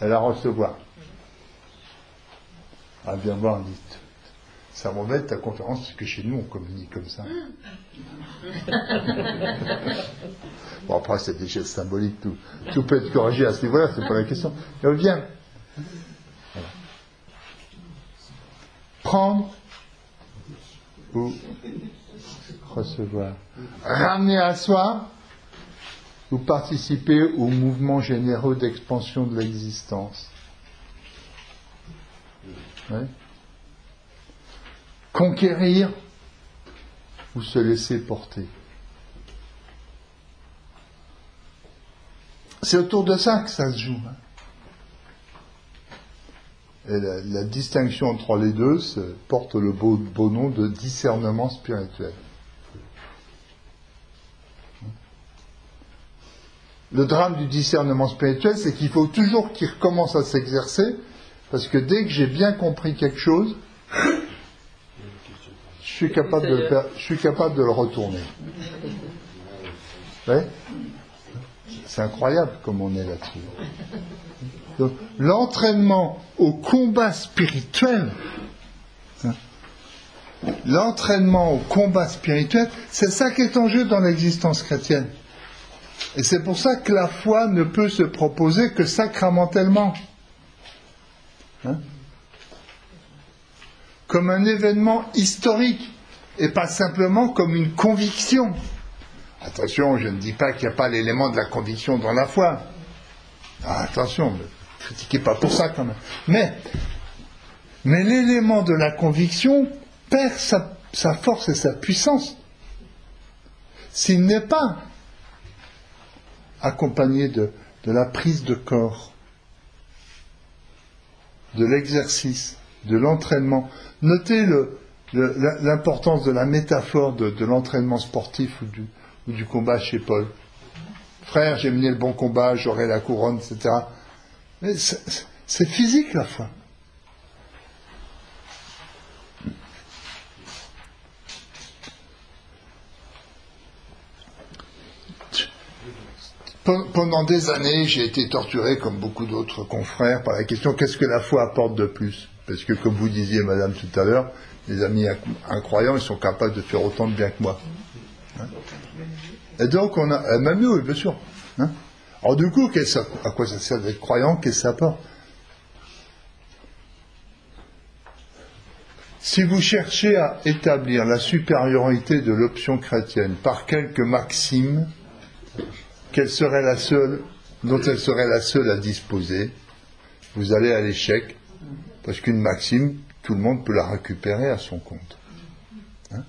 et la recevoir. Ah, bien voir, dit ça m'embête ta conférence parce que chez nous on communique comme ça. bon après c'est des gestes symboliques, tout, tout peut être corrigé à ce niveau-là, c'est pas la question. Mais viens. Prendre ou recevoir. Ramener à soi ou participer au mouvement généreux d'expansion de l'existence. Conquérir ou se laisser porter. C'est autour de ça que ça se joue. Hein. Et la, distinction entre les deux porte le beau nom de discernement spirituel. Le drame du discernement spirituel, c'est qu'il faut toujours qu'il recommence à s'exercer, parce que dès que j'ai bien compris quelque chose, je suis capable de le, retourner. C'est incroyable comme on est là-dessus. l'entraînement au combat spirituel, hein, l'entraînement au combat spirituel, c'est ça qui est en jeu dans l'existence chrétienne. Et c'est pour ça que la foi ne peut se proposer que sacramentellement. Hein? Comme un événement historique et pas simplement comme une conviction. Attention, je ne dis pas qu'il n'y a pas l'élément de la conviction dans la foi. Ah, attention, ne critiquez pas pour ça quand même. Mais, mais l'élément de la conviction perd sa, sa force et sa puissance s'il n'est pas accompagné de, la prise de corps, de l'exercice, de l'entraînement. Notez l'importance de la métaphore de, l'entraînement sportif ou du, combat chez Paul. Frère, j'ai mené le bon combat, j'aurai la couronne, etc. C'est physique la foi. Pendant des années, j'ai été torturé, comme beaucoup d'autres confrères, par la question qu'est-ce que la foi apporte de plus? Parce que, comme vous disiez, madame, tout à l'heure, les amis incroyants, ils sont capables de faire autant de bien que moi. Hein? Et donc, on a. Même nous, bien sûr. Hein? Alors, du coup, à quoi ça sert d'être croyant? Qu'est-ce que ça apporte? Si vous cherchez à établir la supériorité de l'option chrétienne par quelques maximes, qu'elle serait la seule, dont elle serait la seule à disposer, vous allez à l'échec, parce qu'une maxime, tout le monde peut la récupérer à son compte. Hein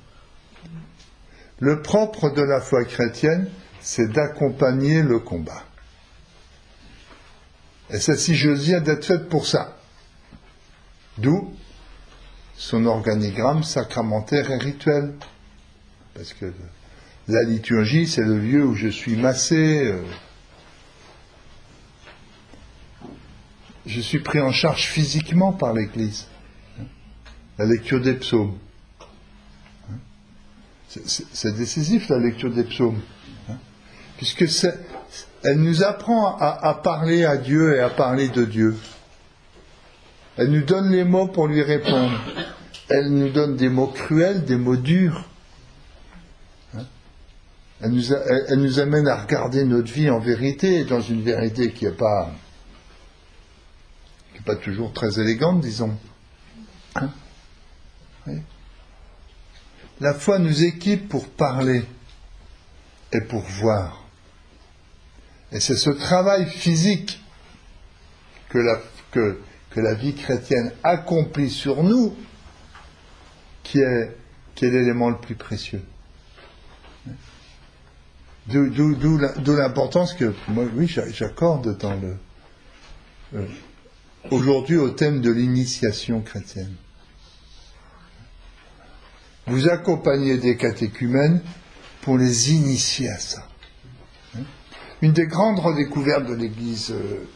le propre de la foi chrétienne, c'est d'accompagner le combat. Et celle-ci, dire, d'être faite pour ça. D'où son organigramme sacramentaire et rituel. Parce que la liturgie, c'est le lieu où je suis massé. Euh, je suis pris en charge physiquement par l'Église. La lecture des psaumes. C'est décisif la lecture des psaumes. Puisque elle nous apprend à, parler à Dieu et à parler de Dieu. Elle nous donne les mots pour lui répondre. Elle nous donne des mots cruels, des mots durs. Elle nous, amène à regarder notre vie en vérité, dans une vérité qui n'est pas, toujours très élégante, disons. Hein? La foi nous équipe pour parler et pour voir. Et c'est ce travail physique que la, vie chrétienne accomplit sur nous qui est l'élément le plus précieux. D'où l'importance que, moi, oui, j'accorde dans le. Euh, aujourd'hui au thème de l'initiation chrétienne. Vous accompagnez des catéchumènes pour les initier à ça. Une des grandes redécouvertes de l'Église euh,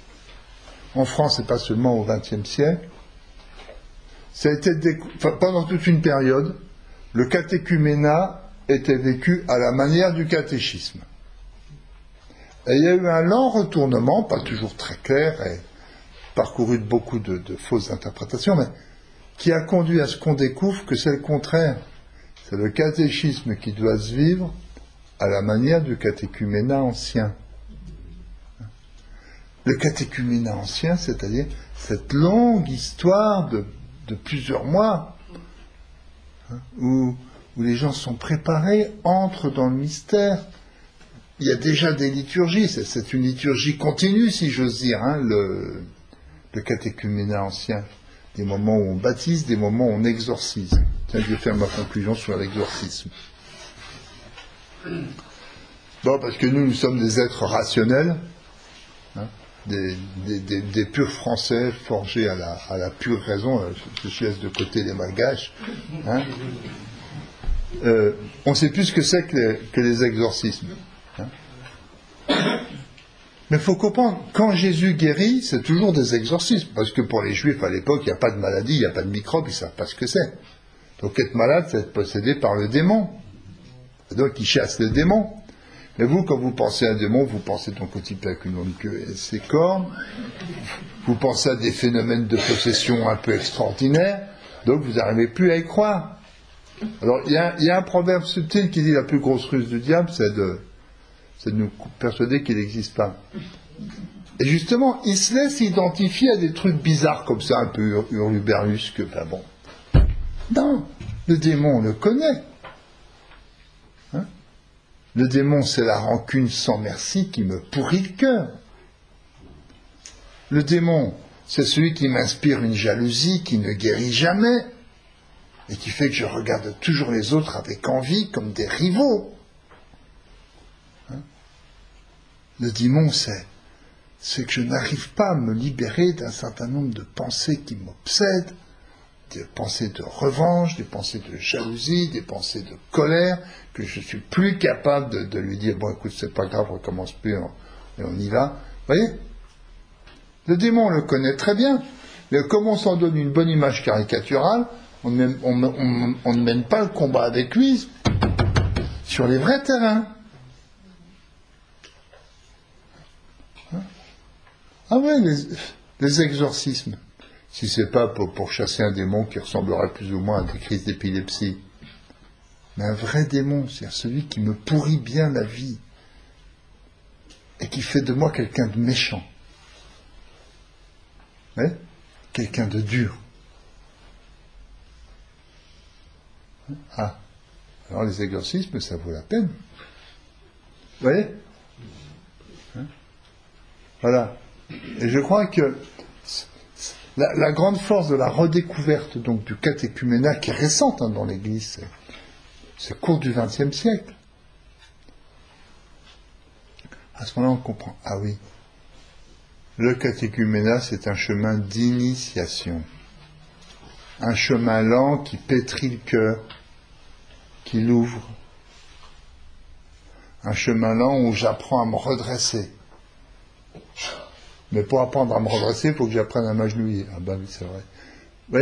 en France et pas seulement au XXe siècle, ça a été pendant toute une période, le catéchuménat était vécu à la manière du catéchisme. Et il y a eu un lent retournement, pas toujours très clair et parcouru de beaucoup de, fausses interprétations, mais qui a conduit à ce qu'on découvre que c'est le contraire. C'est le catéchisme qui doit se vivre à la manière du catéchuménat ancien. Le catéchuménat ancien, c'est-à-dire cette longue histoire de, plusieurs mois, hein, où, les gens sont préparés, entrent dans le mystère. Il y a déjà des liturgies, c'est une liturgie continue, si j'ose dire, hein, le, le ancien. Des moments où on baptise, des moments où on exorcise. Tiens, je vais faire ma conclusion sur l'exorcisme. Bon, parce que nous, nous sommes des êtres rationnels, hein, des, purs Français forgés à la, pure raison. Euh, je, laisse de côté les malgaches. Hein. Euh, on sait plus ce que c'est que, les, exorcismes. Hein. Mais il faut comprendre, quand Jésus guérit, c'est toujours des exorcismes. Parce que pour les Juifs à l'époque, il n'y a pas de maladie, il n'y a pas de microbe, ils ne savent pas ce que c'est. Donc être malade, c'est être possédé par le démon. Donc il chasse le démon. Mais vous, quand vous pensez à un démon, vous pensez donc au type avec une longue queue et ses cornes. Vous pensez à des phénomènes de possession un peu extraordinaires. Donc vous n'arrivez plus à y croire. Alors il y, a un proverbe subtil qui dit la plus grosse ruse du diable, c'est de, nous persuader qu'il n'existe pas. Et justement, il se laisse identifier à des trucs bizarres comme ça, un peu hurluberlus, que, ben bon. Non, le démon on le connaît. Le démon, c'est la rancune sans merci qui me pourrit le cœur. Le démon, c'est celui qui m'inspire une jalousie qui ne guérit jamais et qui fait que je regarde toujours les autres avec envie comme des rivaux. Hein? le démon, c'est, c'est que je n'arrive pas à me libérer d'un certain nombre de pensées qui m'obsèdent, des pensées de revanche, des pensées de jalousie, des pensées de colère, que je suis plus capable de, lui dire bon écoute c'est pas grave, on recommence plus et on y va. Vous voyez? Le démon on le connaît très bien, mais comme on s'en donne une bonne image caricaturale, on ne mène pas le combat avec lui sur les vrais terrains. Hein ah ouais, les exorcismes si c'est pas pour, chasser un démon qui ressemblerait plus ou moins à des crises d'épilepsie. Mais un vrai démon, c'est celui qui me pourrit bien la vie et qui fait de moi quelqu'un de méchant. Quelqu'un de dur. Ah, alors les exorcismes, ça vaut la peine. Vous voyez hein Voilà. Et je crois que la, grande force de la redécouverte donc du catéchuménat qui est récente hein, dans l'Église, c'est court du XXe siècle. À ce moment-là, on comprend. Ah oui, le catéchuménat, c'est un chemin d'initiation, un chemin lent qui pétrit le cœur, qui l'ouvre, un chemin lent où j'apprends à me redresser mais pour apprendre à me redresser, il faut que j'apprenne à m'agenouiller. Ah ben oui, c'est vrai. Vous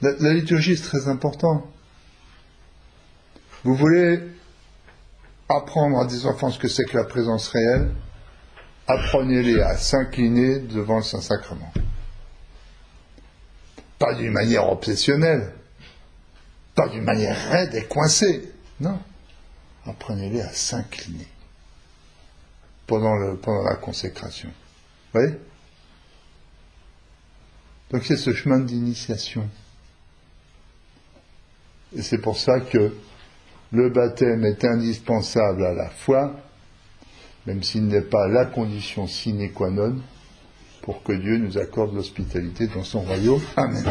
la, la liturgie, c'est très important. Vous voulez apprendre à des enfants ce que c'est que la présence réelle? Apprenez-les à s'incliner devant le Saint-Sacrement. Pas d'une manière obsessionnelle, pas d'une manière raide et coincée. Non. Apprenez-les à s'incliner pendant, la consécration. Vous voyez? Donc c'est ce chemin d'initiation. Et c'est pour ça que le baptême est indispensable à la foi, même s'il n'est pas la condition sine qua non pour que Dieu nous accorde l'hospitalité dans son royaume. Amen.